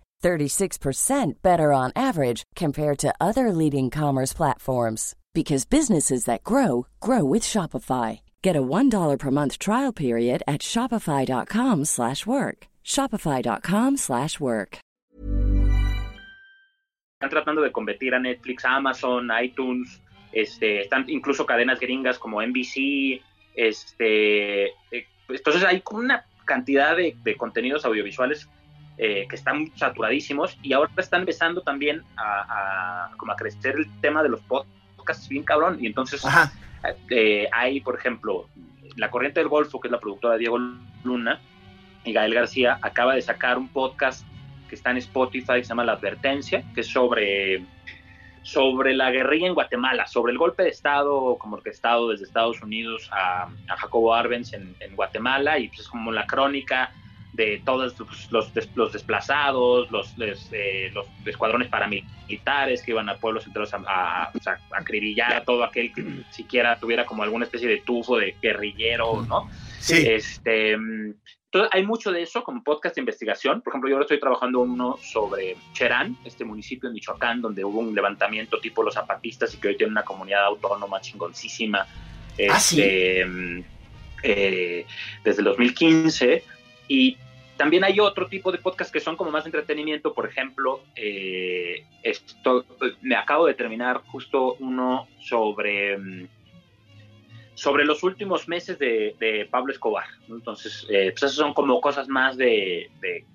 36% better on average compared to other leading commerce platforms because businesses that grow grow with Shopify. Get a $1 per month trial period at shopify.com/work. shopify.com/work. Están tratando de competir a Netflix, Amazon, iTunes, este, están incluso cadenas gringas como NBC, este, eh, entonces hay una cantidad de contenidos audiovisuales eh, que están saturadísimos y ahora están empezando también a, como a crecer el tema de los podcasts bien cabrón. Y entonces eh, hay por ejemplo la corriente del golfo que es la productora Diego Luna y Gael García acaba de sacar un podcast que está en Spotify que se llama La Advertencia que es sobre sobre la guerrilla en Guatemala, sobre el golpe de Estado como orquestado desde Estados Unidos a, Jacobo Arbenz en, en, Guatemala y pues es como la crónica de todos los, los, desplazados, los, eh, los, escuadrones paramilitares que iban a pueblos enteros a, a, acribillar a todo aquel que siquiera tuviera como alguna especie de tufo de guerrillero, ¿no? Sí. Este, entonces, hay mucho de eso como podcast de investigación. Por ejemplo, yo ahora estoy trabajando uno sobre Cherán, este municipio en Michoacán, donde hubo un levantamiento tipo los zapatistas y que hoy tiene una comunidad autónoma chingoncísima. ¿Ah, sí? Este, mm, eh, desde el 2015 y también hay otro tipo de podcast que son como más entretenimiento, por ejemplo, eh, esto, me acabo de terminar justo uno sobre, mm, sobre los últimos meses de, Pablo Escobar. Entonces, eh, pues esas son como cosas más de,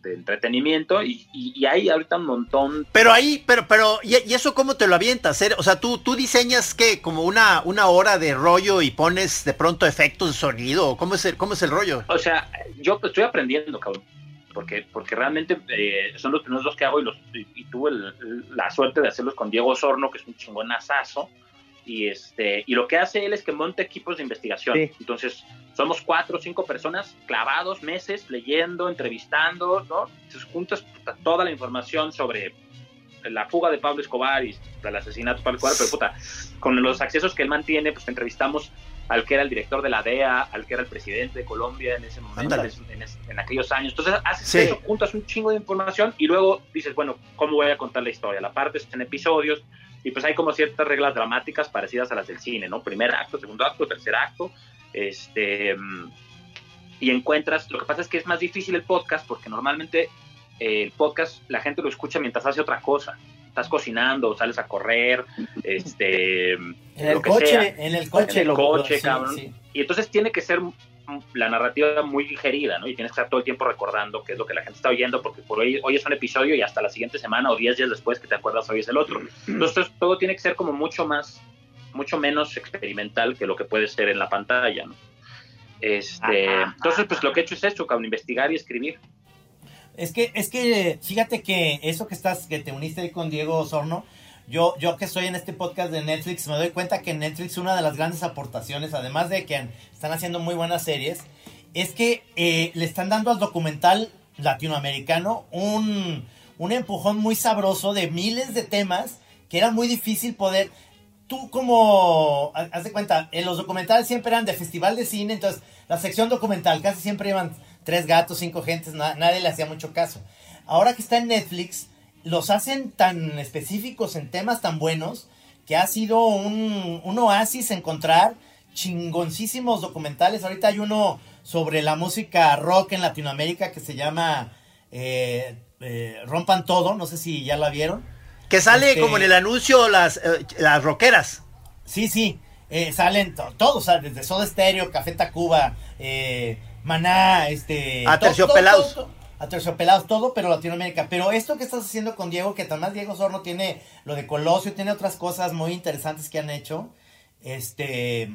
entretenimiento y, hay ahorita un montón. Pero ahí, pero, pero, ¿y, eso cómo te lo avientas? O sea, tú, tú diseñas que como una, una hora de rollo y pones de pronto efectos de sonido, ¿cómo es el, cómo es el rollo? O sea, yo estoy aprendiendo, cabrón porque, porque realmente eh, son los primeros dos que hago y, los, y, tuve la suerte de hacerlos con Diego Sorno, que es un chingón asazo, y, este, y lo que hace él es que monta equipos de investigación. Entonces, somos cuatro o cinco personas clavados meses leyendo, entrevistando, ¿no? Entonces, juntas toda la información sobre la fuga de Pablo Escobar y el asesinato de Pablo Escobar, pero puta, con los accesos que él mantiene, pues entrevistamos al que era el director de la DEA, al que era el presidente de Colombia en ese momento, en, aquellos años. Entonces haces eso, juntas un chingo de información y luego dices, bueno, ¿cómo voy a contar la historia? La parte es en episodios y pues hay como ciertas reglas dramáticas parecidas a las del cine, ¿no? Primer acto, segundo acto, tercer acto, este... Y encuentras, lo que pasa es que es más difícil el podcast porque normalmente eh, el podcast la gente lo escucha mientras hace otra cosa estás cocinando, sales a correr, este, en el coche, en el coche, en el coche, cabrón. Y entonces tiene que ser la narrativa muy digerida, ¿no? Y tienes que estar todo el tiempo recordando qué es lo que la gente está oyendo, porque por hoy, hoy es un episodio y hasta la siguiente semana o 10 días después que te acuerdas hoy es el otro. Entonces todo tiene que ser como mucho más, mucho menos experimental que lo que puede ser en la pantalla, ¿no? Este, entonces, pues lo que he hecho es eso, cabrón, investigar y escribir. Es que, es que, fíjate que eso que estás, que te uniste ahí con Diego Osorno, yo, yo que estoy en este podcast de Netflix, me doy cuenta que Netflix una de las grandes aportaciones, además de que están haciendo muy buenas series, es que eh, le están dando al documental latinoamericano un, un empujón muy sabroso de miles de temas que era muy difícil poder. Tú como, haz de cuenta, en los documentales siempre eran de festival de cine, entonces la sección documental casi siempre iban tres gatos, cinco gentes, nadie le hacía mucho caso. Ahora que está en Netflix, los hacen tan específicos en temas tan buenos que ha sido un, un oasis encontrar chingoncísimos documentales. Ahorita hay uno sobre la música rock en Latinoamérica que se llama eh, eh, Rompan Todo, no sé si ya la vieron. Que sale este como en el anuncio las, eh, las rockeras. Sí, sí, salen todos, desde Soda Stereo, Café Tacuba, Maná, este... Aterciopelados. Aterciopelados, todo, pero Latinoamérica. Pero esto que estás haciendo con Diego, que además Diego Sorno tiene lo de Colosio, tiene otras cosas muy interesantes que han hecho, este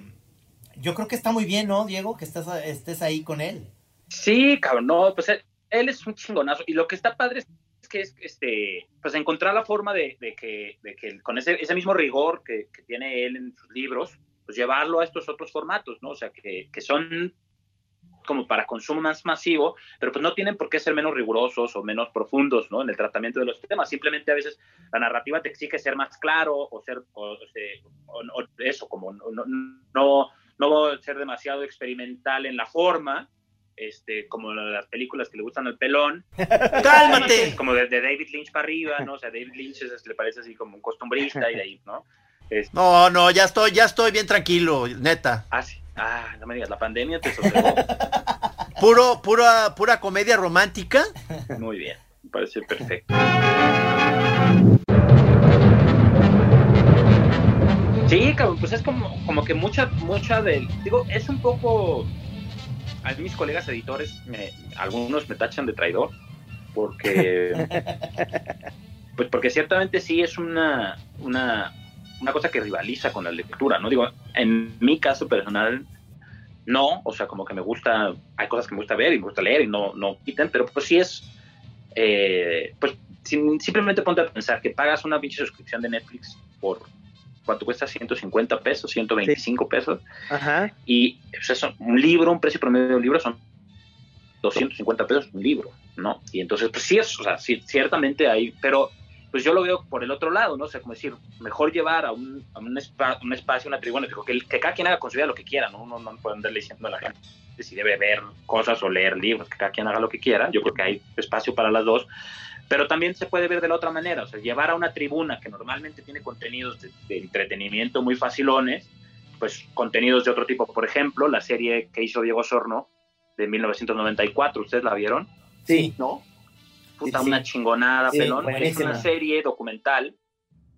yo creo que está muy bien, ¿no, Diego? Que estés, estés ahí con él. Sí, cabrón, no, pues él, es un chingonazo. Y lo que está padre es que es este, pues encontrar la forma de, que, de que, con ese, ese mismo rigor que, que, tiene él en sus libros, pues llevarlo a estos otros formatos, ¿no? O sea, que, que son como para consumo más masivo, pero pues no tienen por qué ser menos rigurosos o menos profundos, ¿no? En el tratamiento de los temas. Simplemente a veces la narrativa te exige ser más claro o ser, o, o, eso, como no, no no ser demasiado experimental en la forma, este, como las películas que le gustan al pelón. ¡Cálmate! Como de, David Lynch para arriba, ¿no? O sea, David Lynch le parece así como un costumbrista y de ahí, ¿no? Este no, no, ya estoy, ya estoy bien tranquilo, neta. Ah, sí. Ah, no me digas, la pandemia te Puro, pura, pura comedia romántica. Muy bien, me parece perfecto. Sí, pues es como, como que mucha, mucha del. Digo, es un poco. A mis colegas editores, me, algunos me tachan de traidor, porque. pues porque ciertamente sí es una, una, una cosa que rivaliza con la lectura, ¿no? Digo, en mi caso personal, no, o sea, como que me gusta, hay cosas que me gusta ver y me gusta leer y no, no quiten, pero pues sí es, eh, pues simplemente ponte a pensar que pagas una pinche suscripción de Netflix por ¿cuánto cuesta? 150 pesos, 125 pesos. Ajá. Y pues, un libro, un precio promedio de un libro son 250 pesos un libro, ¿no? Y entonces, pues sí es, o sea, sí, ciertamente hay, pero pues yo lo veo por el otro lado, ¿no? O sea, como decir, mejor llevar a un, a un, un espacio, una tribuna, que, que cada quien haga con su vida lo que quiera, ¿no? Uno no puede andarle diciendo a la gente si debe ver cosas o leer libros, que cada quien haga lo que quiera. Yo creo que hay espacio para las dos. Pero también se puede ver de la otra manera, o sea, llevar a una tribuna que normalmente tiene contenidos de, entretenimiento muy facilones, pues contenidos de otro tipo. Por ejemplo, la serie que hizo Diego Sorno de 1994, ¿ustedes la vieron? Sí. ¿No? Puta, una chingonada, pelón. Es una serie documental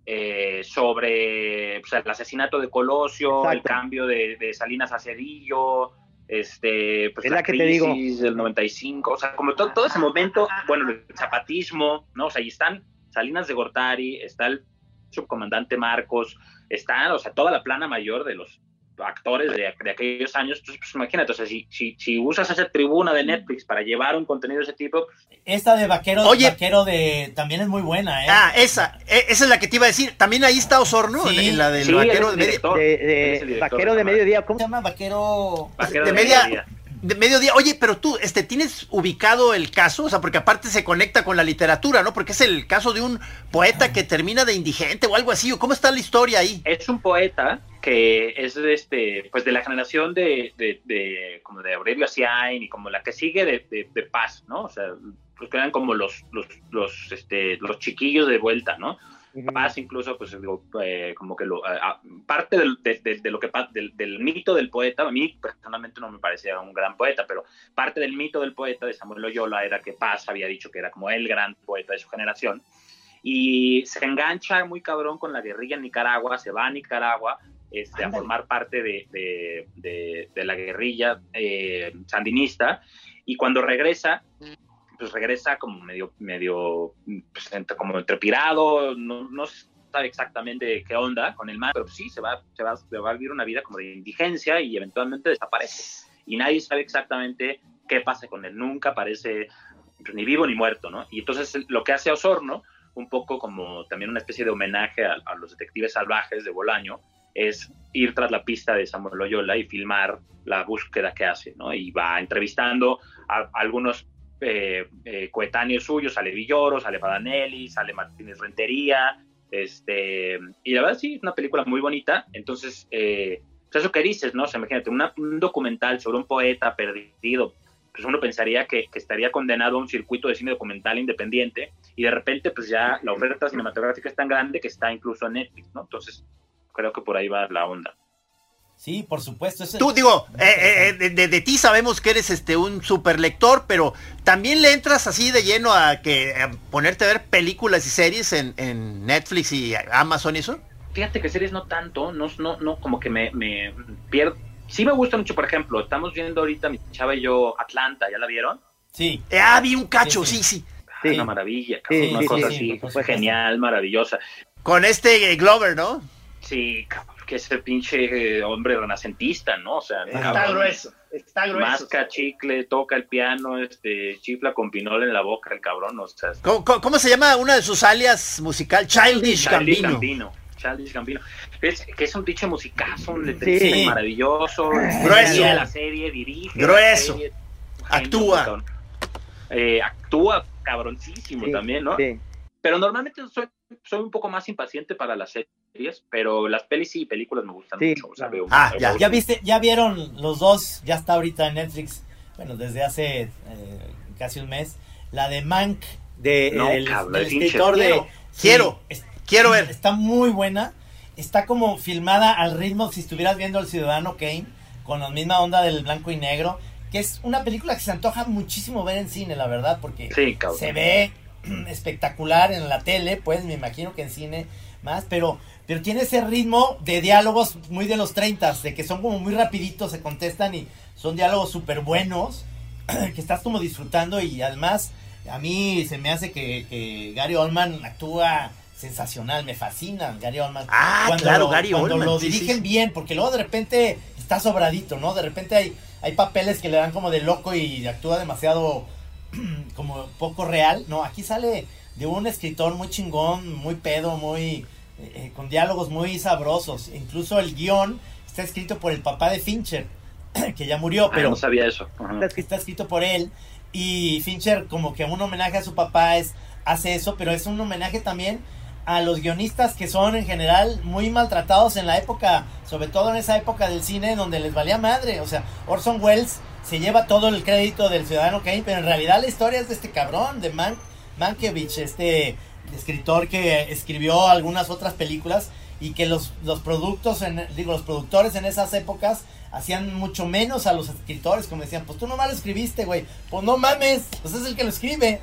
eh, sobre pues, el asesinato de Colosio, el cambio de, de Salinas a Cedillo, este, pues la, crisis del 95, o sea, como todo, todo ese momento, bueno, el zapatismo, ¿no? O sea, ahí están Salinas de Gortari, está el subcomandante Marcos, está, o sea, toda la plana mayor de los actores de, aquellos años, pues, pues imagínate, o sea, si, si, usas esa tribuna de Netflix para llevar un contenido de ese tipo... Esta de Vaquero, vaquero de también es muy buena, ¿eh? Ah, esa, e, esa es la que te iba a decir, también ahí está Osorno, en la del Vaquero de, de, Vaquero de Mediodía, ¿cómo se llama? Vaquero... de, media de mediodía. Oye, pero tú, este, ¿tienes ubicado el caso? O sea, porque aparte se conecta con la literatura, ¿no? Porque es el caso de un poeta que termina de indigente o algo así. ¿Cómo está la historia ahí? Es un poeta que es de este, pues de la generación de, de, de como de Aurelio Asiain y como la que sigue de, de, Paz, ¿no? O sea, pues quedan como los, los, este, los chiquillos de vuelta, ¿no? Más incluso, pues digo, eh, como que lo, parte del, de, lo que del, del, mito del poeta, a mí personalmente no me parecía un gran poeta, pero parte del mito del poeta de Samuel Loyola era que Paz había dicho que era como el gran poeta de su generación. Y se engancha muy cabrón con la guerrilla en Nicaragua, se va a Nicaragua este, a formar parte de, de, la guerrilla eh, sandinista. Y cuando regresa, pues regresa como medio, medio, pues, como entrepirado, no, no sabe exactamente qué onda con el mar, pero sí se va, se va, se va a vivir una vida como de indigencia y eventualmente desaparece. Y nadie sabe exactamente qué pasa con él. Nunca aparece pues, ni vivo ni muerto, ¿no? Y entonces lo que hace Osorno, un poco como también una especie de homenaje a, los detectives salvajes de Bolaño, es ir tras la pista de Samuel Loyola y filmar la búsqueda que hace, ¿no? Y va entrevistando a, algunos eh, eh, coetáneos suyos, sale Villoro, sale Padanelli, sale Martínez Rentería, este, y la verdad sí, es una película muy bonita, entonces, eh, eso que dices, ¿no? O sea, imagínate, un documental sobre un poeta perdido, pues uno pensaría que, estaría condenado a un circuito de cine documental independiente y de repente pues ya la oferta cinematográfica es tan grande que está incluso en Netflix, ¿no? Entonces creo que por ahí va la onda. Sí, por supuesto. Tú digo, eh, eh, de, ti sabemos que eres este un super lector, pero también le entras así de lleno a que ponerte a ver películas y series en, Netflix y Amazon y eso. Fíjate que series no tanto, no, no, no como que me, me pierdo, sí me gusta mucho, por ejemplo, estamos viendo ahorita mi chava y yo Atlanta, ¿ya la vieron? Sí. Eh, ah, vi un cacho, sí, sí. Ah, una maravilla, una cosa así, fue genial, maravillosa. Con este eh, Glover, ¿no? Sí, que ese pinche eh, hombre renacentista, ¿no? O sea, está grueso, está grueso. Masca chicle, toca el piano, este, chifla con pinol en la boca el cabrón, o sea. ¿Cómo, se llama una de sus alias musical? Childish, Childish Gambino. Childish Gambino que es un pinche musicazo, un letrista maravilloso. Grueso. la serie, dirige. Grueso. actúa. Eh, actúa cabroncísimo también, ¿no? Pero normalmente soy, soy un poco más impaciente para las series, pero las pelis y películas me gustan mucho. ah, ya. ya viste, ya vieron los dos, ya está ahorita en Netflix, bueno, desde hace eh, casi un mes, la de Mank, de, el, escritor de... Quiero, quiero ver. Está muy buena está como filmada al ritmo si estuvieras viendo El Ciudadano Kane, con la misma onda del blanco y negro, que es una película que se antoja muchísimo ver en cine, la verdad, porque se ve espectacular en la tele, pues me imagino que en cine más, pero, pero tiene ese ritmo de diálogos muy de los 30, de que son como muy rapiditos, se contestan y son diálogos súper buenos, que estás como disfrutando y además a mí se me hace que, que Gary Oldman actúa sensacional, me fascina Gary Oldman. Ah, cuando claro, Gary Cuando lo dirigen bien, porque luego de repente está sobradito, ¿no? De repente hay, hay papeles que le dan como de loco y actúa demasiado como poco real. No, aquí sale de un escritor muy chingón, muy pedo, muy... Eh, eh, con diálogos muy sabrosos. Incluso el guion está escrito por el papá de Fincher, que ya murió, ah, pero... no sabía eso. Está escrito por él. Y Fincher, como que un homenaje a su papá, es hace eso, pero es un homenaje también a los guionistas que son en general muy maltratados en la época, sobre todo en esa época del cine donde les valía madre. O sea, Orson Welles se lleva todo el crédito del Ciudadano Kane, pero en realidad la historia es de este cabrón, de Man Mankiewicz, este escritor que escribió algunas otras películas y que los, los productos, en, digo, los productores en esas épocas hacían mucho menos a los escritores, como decían, pues tú nomás lo escribiste, güey, pues no mames, pues es el que lo escribe,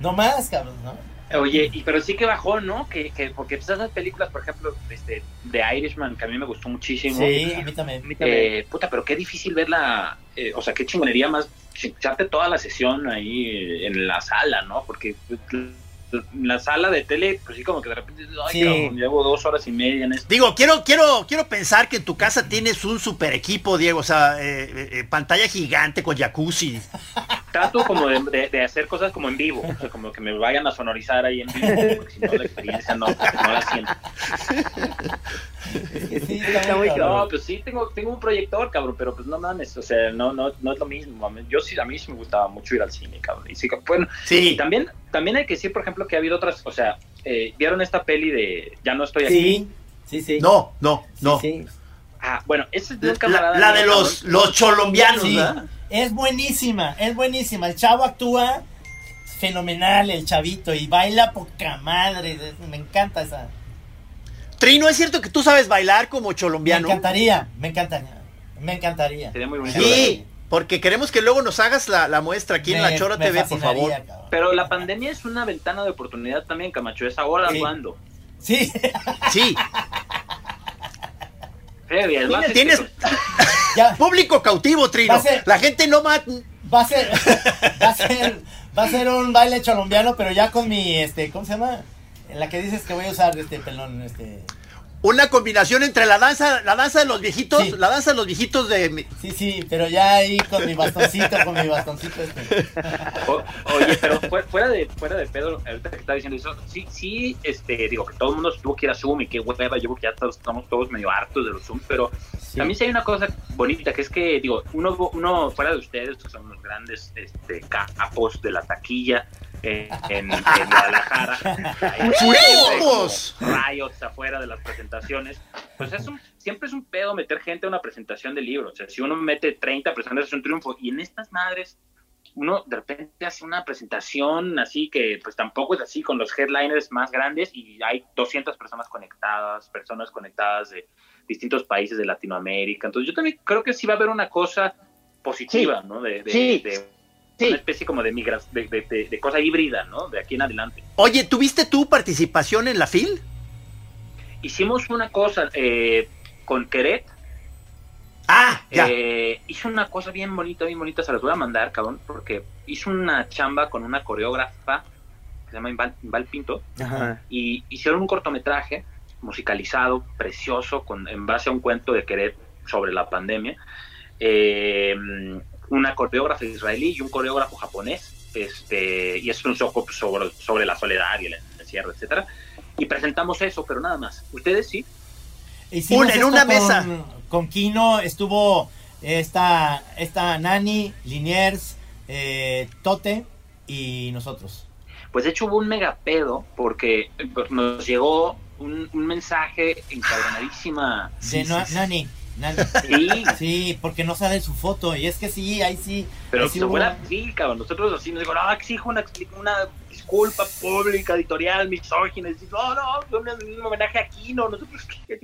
no más, cabrón, ¿no? Oye, y, pero sí que bajó, ¿no? Que, que porque pues, esas películas, por ejemplo, este, de Irishman, que a mí me gustó muchísimo. Sí, a mí también. Eh, puta, pero qué difícil verla, eh, o sea, qué chingonería más echarte toda la sesión ahí eh, en la sala, ¿no? Porque pues, la sala de tele, pues sí, como que de repente, ay, llevo dos horas y media en esto. Digo, quiero, quiero, quiero pensar que en tu casa tienes un super equipo, Diego, o sea, eh, eh, pantalla gigante con jacuzzi. Trato como de, hacer cosas como en vivo, o sea, como que me vayan a sonorizar ahí en vivo, porque si no la experiencia no, no la siento. no, pues sí, tengo, tengo un proyector, cabrón, pero pues no mames, o sea, no, no, no es lo mismo. Yo sí, a mí sí me gustaba mucho ir al cine, cabrón. Y sí, bueno, sí. Y también, también hay que decir, por ejemplo, que ha habido otras, o sea, eh, ¿vieron esta peli de Ya no estoy aquí? Sí, sí, No, no, no. Ah, bueno, esa es de un camarada. La, de los, los cholombianos, Es buenísima, es buenísima. El chavo actúa fenomenal, el chavito, y baila poca madre. Me encanta esa. Trino, ¿es cierto que tú sabes bailar como cholombiano? Me encantaría, me encantaría. Me encantaría. Sería muy bonito. Sí, porque queremos que luego nos hagas la, muestra aquí en la Chora TV, por favor. Pero la pandemia es una ventana de oportunidad también, Camacho. Es ahora cuando. Sí. Sí. Tienes público cautivo, Trino. la gente no va... Va a ser, va a ser, va a ser un baile colombiano, pero ya con mi, este, ¿cómo se llama? En la que dices que voy a usar este pelón, este. Una combinación entre la danza, la danza de los viejitos, la danza de los viejitos de Sí, sí, pero ya ahí con mi bastoncito, con mi bastoncito este. oye, pero fuera de, fuera de Pedro, ahorita que estaba diciendo eso, sí, sí, este, digo que todo el mundo tuvo que ir a Zoom y que hueva, yo creo que ya todos, estamos todos medio hartos de los Zoom, pero también sí hay una cosa bonita, que es que, digo, uno, uno fuera de ustedes, que son los grandes este, capos de la taquilla, en, Guadalajara. Riots afuera de las presentaciones. Pues es un, siempre es un pedo meter gente a una presentación de libros. O sea, si uno mete 30 personas es un triunfo. Y en estas madres, uno de repente hace una presentación así que pues tampoco es así con los headliners más grandes y hay 200 personas conectadas, personas conectadas de distintos países de Latinoamérica. Entonces yo también creo que sí va a haber una cosa positiva, ¿no? De, de una especie como de, migras, de, de, cosa híbrida, ¿no? De aquí en adelante. Oye, ¿tuviste tu participación en la FIL? Hicimos una cosa eh, con Queret. Ah, ya. Eh, hizo una cosa bien bonita, bien bonita, se las voy a mandar, cabrón, porque hizo una chamba con una coreógrafa que se llama Inval, Pinto, y hicieron un cortometraje musicalizado, precioso, con, en base a un cuento de Queret sobre la pandemia. Eh, una coreógrafa israelí y un coreógrafo japonés, este, y es un show sobre, sobre la soledad y el encierro, etcétera. Y presentamos eso, pero nada más. ¿Ustedes sí? en una mesa. Con Kino estuvo esta, esta Nani, Liniers, eh, Tote y nosotros. Pues de hecho hubo un mega pedo porque nos llegó un, mensaje encabronadísima. De Nani. Sí. sí, porque no sale su foto. Y es que sí, ahí sí. Pero si fuera así, cabrón. Nosotros así nos digo, no, exijo una, una disculpa pública, editorial, misógina. No, no, un, homenaje aquí, no, nosotros qué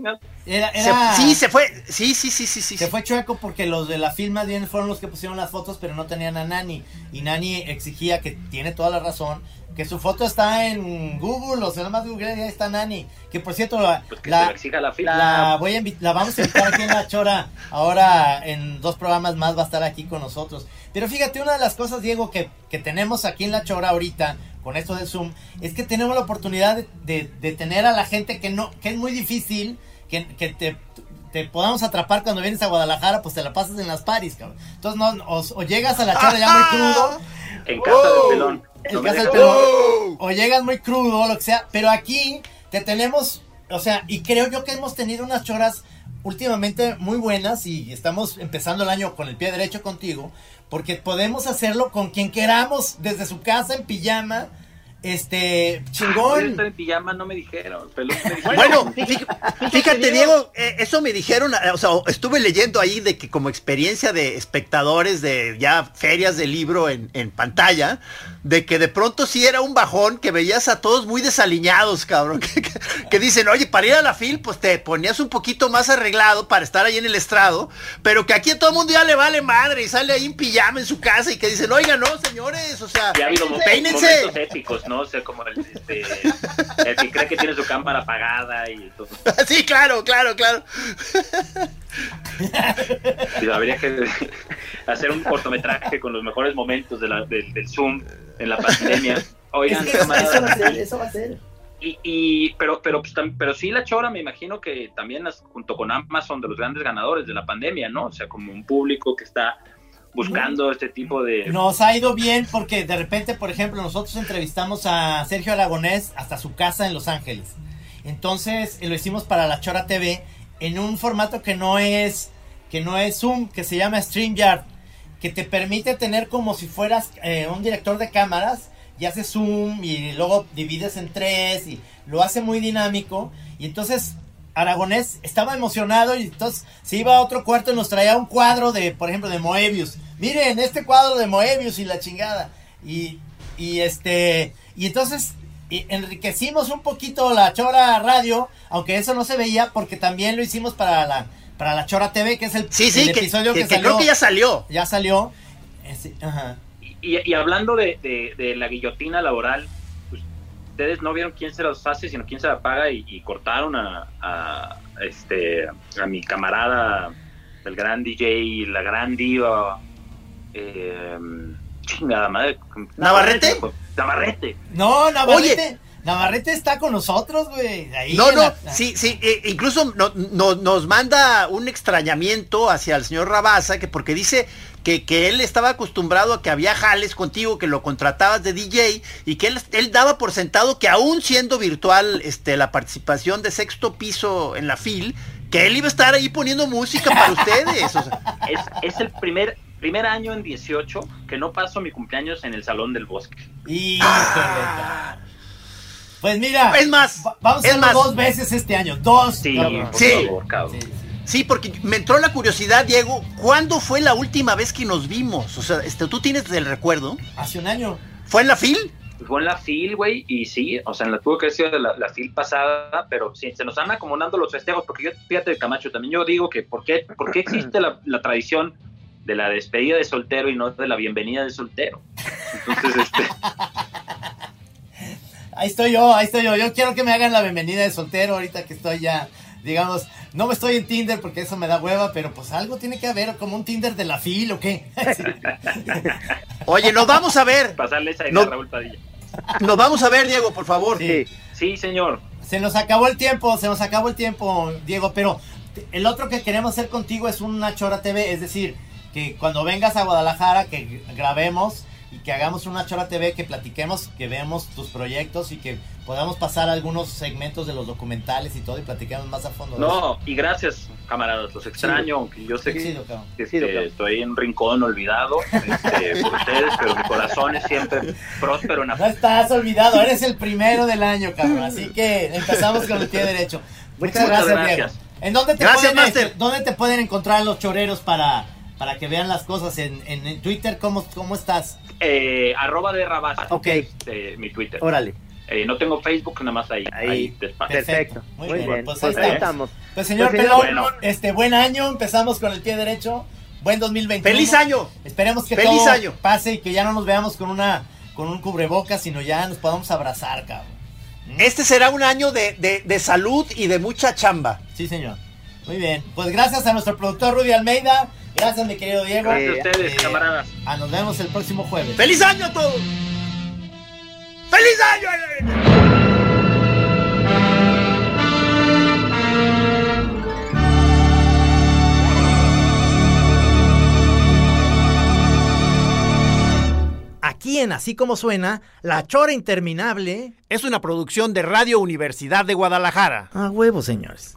era, sí, se fue. Sí, sí, sí, sí, sí. Se fue chueco porque los de la film más bien fueron los que pusieron las fotos, pero no tenían a Nani. Y Nani exigía, que tiene toda la razón, que su foto está en Google, o sea, nada más Google, ahí está Nani. Que por cierto, la, pues la, la, voy a la vamos a invitar aquí en La Chora. Ahora, en dos programas más va a estar aquí con nosotros. Pero fíjate, una de las cosas, Diego, que, que tenemos aquí en La Chora ahorita, con esto del Zoom, es que tenemos la oportunidad de, de, tener a la gente que no que es muy difícil que, que te, te podamos atrapar cuando vienes a Guadalajara, pues te la pasas en las paris, cabrón. Entonces, no, o, llegas a la chora ya muy crudo. En casa del pelón. O llegas muy crudo lo que sea, pero aquí te tenemos, o sea, y creo yo que hemos tenido unas choras últimamente muy buenas y estamos empezando el año con el pie derecho contigo, porque podemos hacerlo con quien queramos, desde su casa en pijama, este, chingón. en pijama no me dijeron. Bueno, fíjate, Diego, eh, eso me dijeron, o sea, estuve leyendo ahí de que como experiencia de espectadores de ya ferias de libro en, en pantalla, de que de pronto sí era un bajón que veías a todos muy desaliñados, cabrón. Que, dicen, oye, para ir a la fil, pues te ponías un poquito más arreglado para estar ahí en el estrado, pero que aquí a todo el mundo ya le vale madre y sale ahí en pijama en su casa y que dicen, oiga, no, señores, o sea, ya ha habido momentos épicos, ¿no? O sea, como el, este, el que cree que tiene su cámara apagada y todo. sí, claro, claro, claro. Habría que hacer un cortometraje con los mejores momentos de la, del Zoom en la pandemia. Oigan, eso, va a ser, eso va a ser. Y, y, pero pero pues, pero sí la chora me imagino que también junto con Amazon de los grandes ganadores de la pandemia no o sea como un público que está buscando este tipo de nos ha ido bien porque de repente por ejemplo nosotros entrevistamos a Sergio Aragonés hasta su casa en Los Ángeles entonces lo hicimos para la Chora TV en un formato que no es que no es Zoom que se llama StreamYard que te permite tener como si fueras eh, un director de cámaras y haces zoom y luego divides en tres y lo hace muy dinámico. Y entonces Aragonés estaba emocionado y entonces se iba a otro cuarto y nos traía un cuadro de, por ejemplo, de Moebius. Miren, este cuadro de Moebius y la chingada. Y, y este, y entonces enriquecimos un poquito la Chora Radio, aunque eso no se veía porque también lo hicimos para la para la Chora TV, que es el, sí, sí, episodio que, salió. Creo que ya salió. Ya salió. Y, hablando de, de, la guillotina laboral, pues, ustedes no vieron quién se los hace, sino quién se la paga y, cortaron a, a, este, a mi camarada, el gran DJ, la gran diva. Eh, chingada madre. ¿Navarrete? Navarrete. No, Navarrete. Navarrete está con nosotros, güey. No, no, sí, sí, eh, incluso nos manda un extrañamiento hacia el señor Rabasa, que porque dice que, que, él estaba acostumbrado a que había jales contigo, que lo contratabas de DJ y que él, él, daba por sentado que aún siendo virtual este, la participación de sexto piso en la FIL, que él iba a estar ahí poniendo música para ustedes. es, es, el primer, primer año en 18 que no paso mi cumpleaños en el Salón del Bosque. Y... Pues mira, es más, vamos a hacerlo dos veces este año, dos. Sí, por sí. Favor, sí. Sí, porque me entró la curiosidad, Diego, ¿cuándo fue la última vez que nos vimos? O sea, este, ¿tú tienes el recuerdo? Hace un año. ¿Fue en la FIL? Fue en la FIL, güey, y sí, o sea, en la tuvo que haber de la, la, FIL pasada, pero sí, se nos van acomodando los festejos, porque yo, fíjate, Camacho, también yo digo que ¿por qué, por qué existe la, la tradición de la despedida de soltero y no de la bienvenida de soltero? Entonces, este... Ahí estoy yo, ahí estoy yo. Yo quiero que me hagan la bienvenida de soltero ahorita que estoy ya, digamos, no me estoy en Tinder porque eso me da hueva, pero pues algo tiene que haber, como un Tinder de la fil o qué. Oye, nos vamos a ver. Pasarle esa idea a Raúl Padilla. Nos vamos a ver, Diego, por favor. Sí. sí, señor. Se nos acabó el tiempo, se nos acabó el tiempo, Diego, pero el otro que queremos hacer contigo es una Chora TV, es decir, que cuando vengas a Guadalajara, que grabemos y que hagamos una Chora TV, que platiquemos, que veamos tus proyectos y que podamos pasar algunos segmentos de los documentales y todo y platiquemos más a fondo. No, y gracias, camaradas, los extraño, aunque yo sé que, estoy en un rincón olvidado este, por ustedes, pero mi corazón es siempre próspero. En no estás olvidado, eres el primero del año, cabrón, así que empezamos con el pie derecho. Muchas, gracias, Diego. ¿En dónde te, pueden, ¿dónde te pueden encontrar los choreros para, para que vean las cosas en, en, Twitter? ¿Cómo, cómo estás? Eh, arroba de Rabasa. Ok. Este, mi Twitter. Órale. Eh, no tengo Facebook, nada más ahí. Ahí, Perfecto. Muy, bien. Pues, ahí estamos. Pues señor pues, este buen año. Empezamos con el pie derecho. Buen 2021. ¡Feliz año! Esperemos que ¡Feliz todo año! pase y que ya no nos veamos con una con un cubrebocas, sino ya nos podamos abrazar, cabrón. ¿Mm? Este será un año de, de, de salud y de mucha chamba. Sí, señor. Muy bien. Pues gracias a nuestro productor Rudy Almeida. Gracias, mi querido Diego. Gracias a ustedes, eh, camaradas. A nos vemos el próximo jueves. ¡Feliz año a todos! ¡Feliz año! Aquí en Así como suena, La Chora Interminable es una producción de Radio Universidad de Guadalajara. A huevo, señores.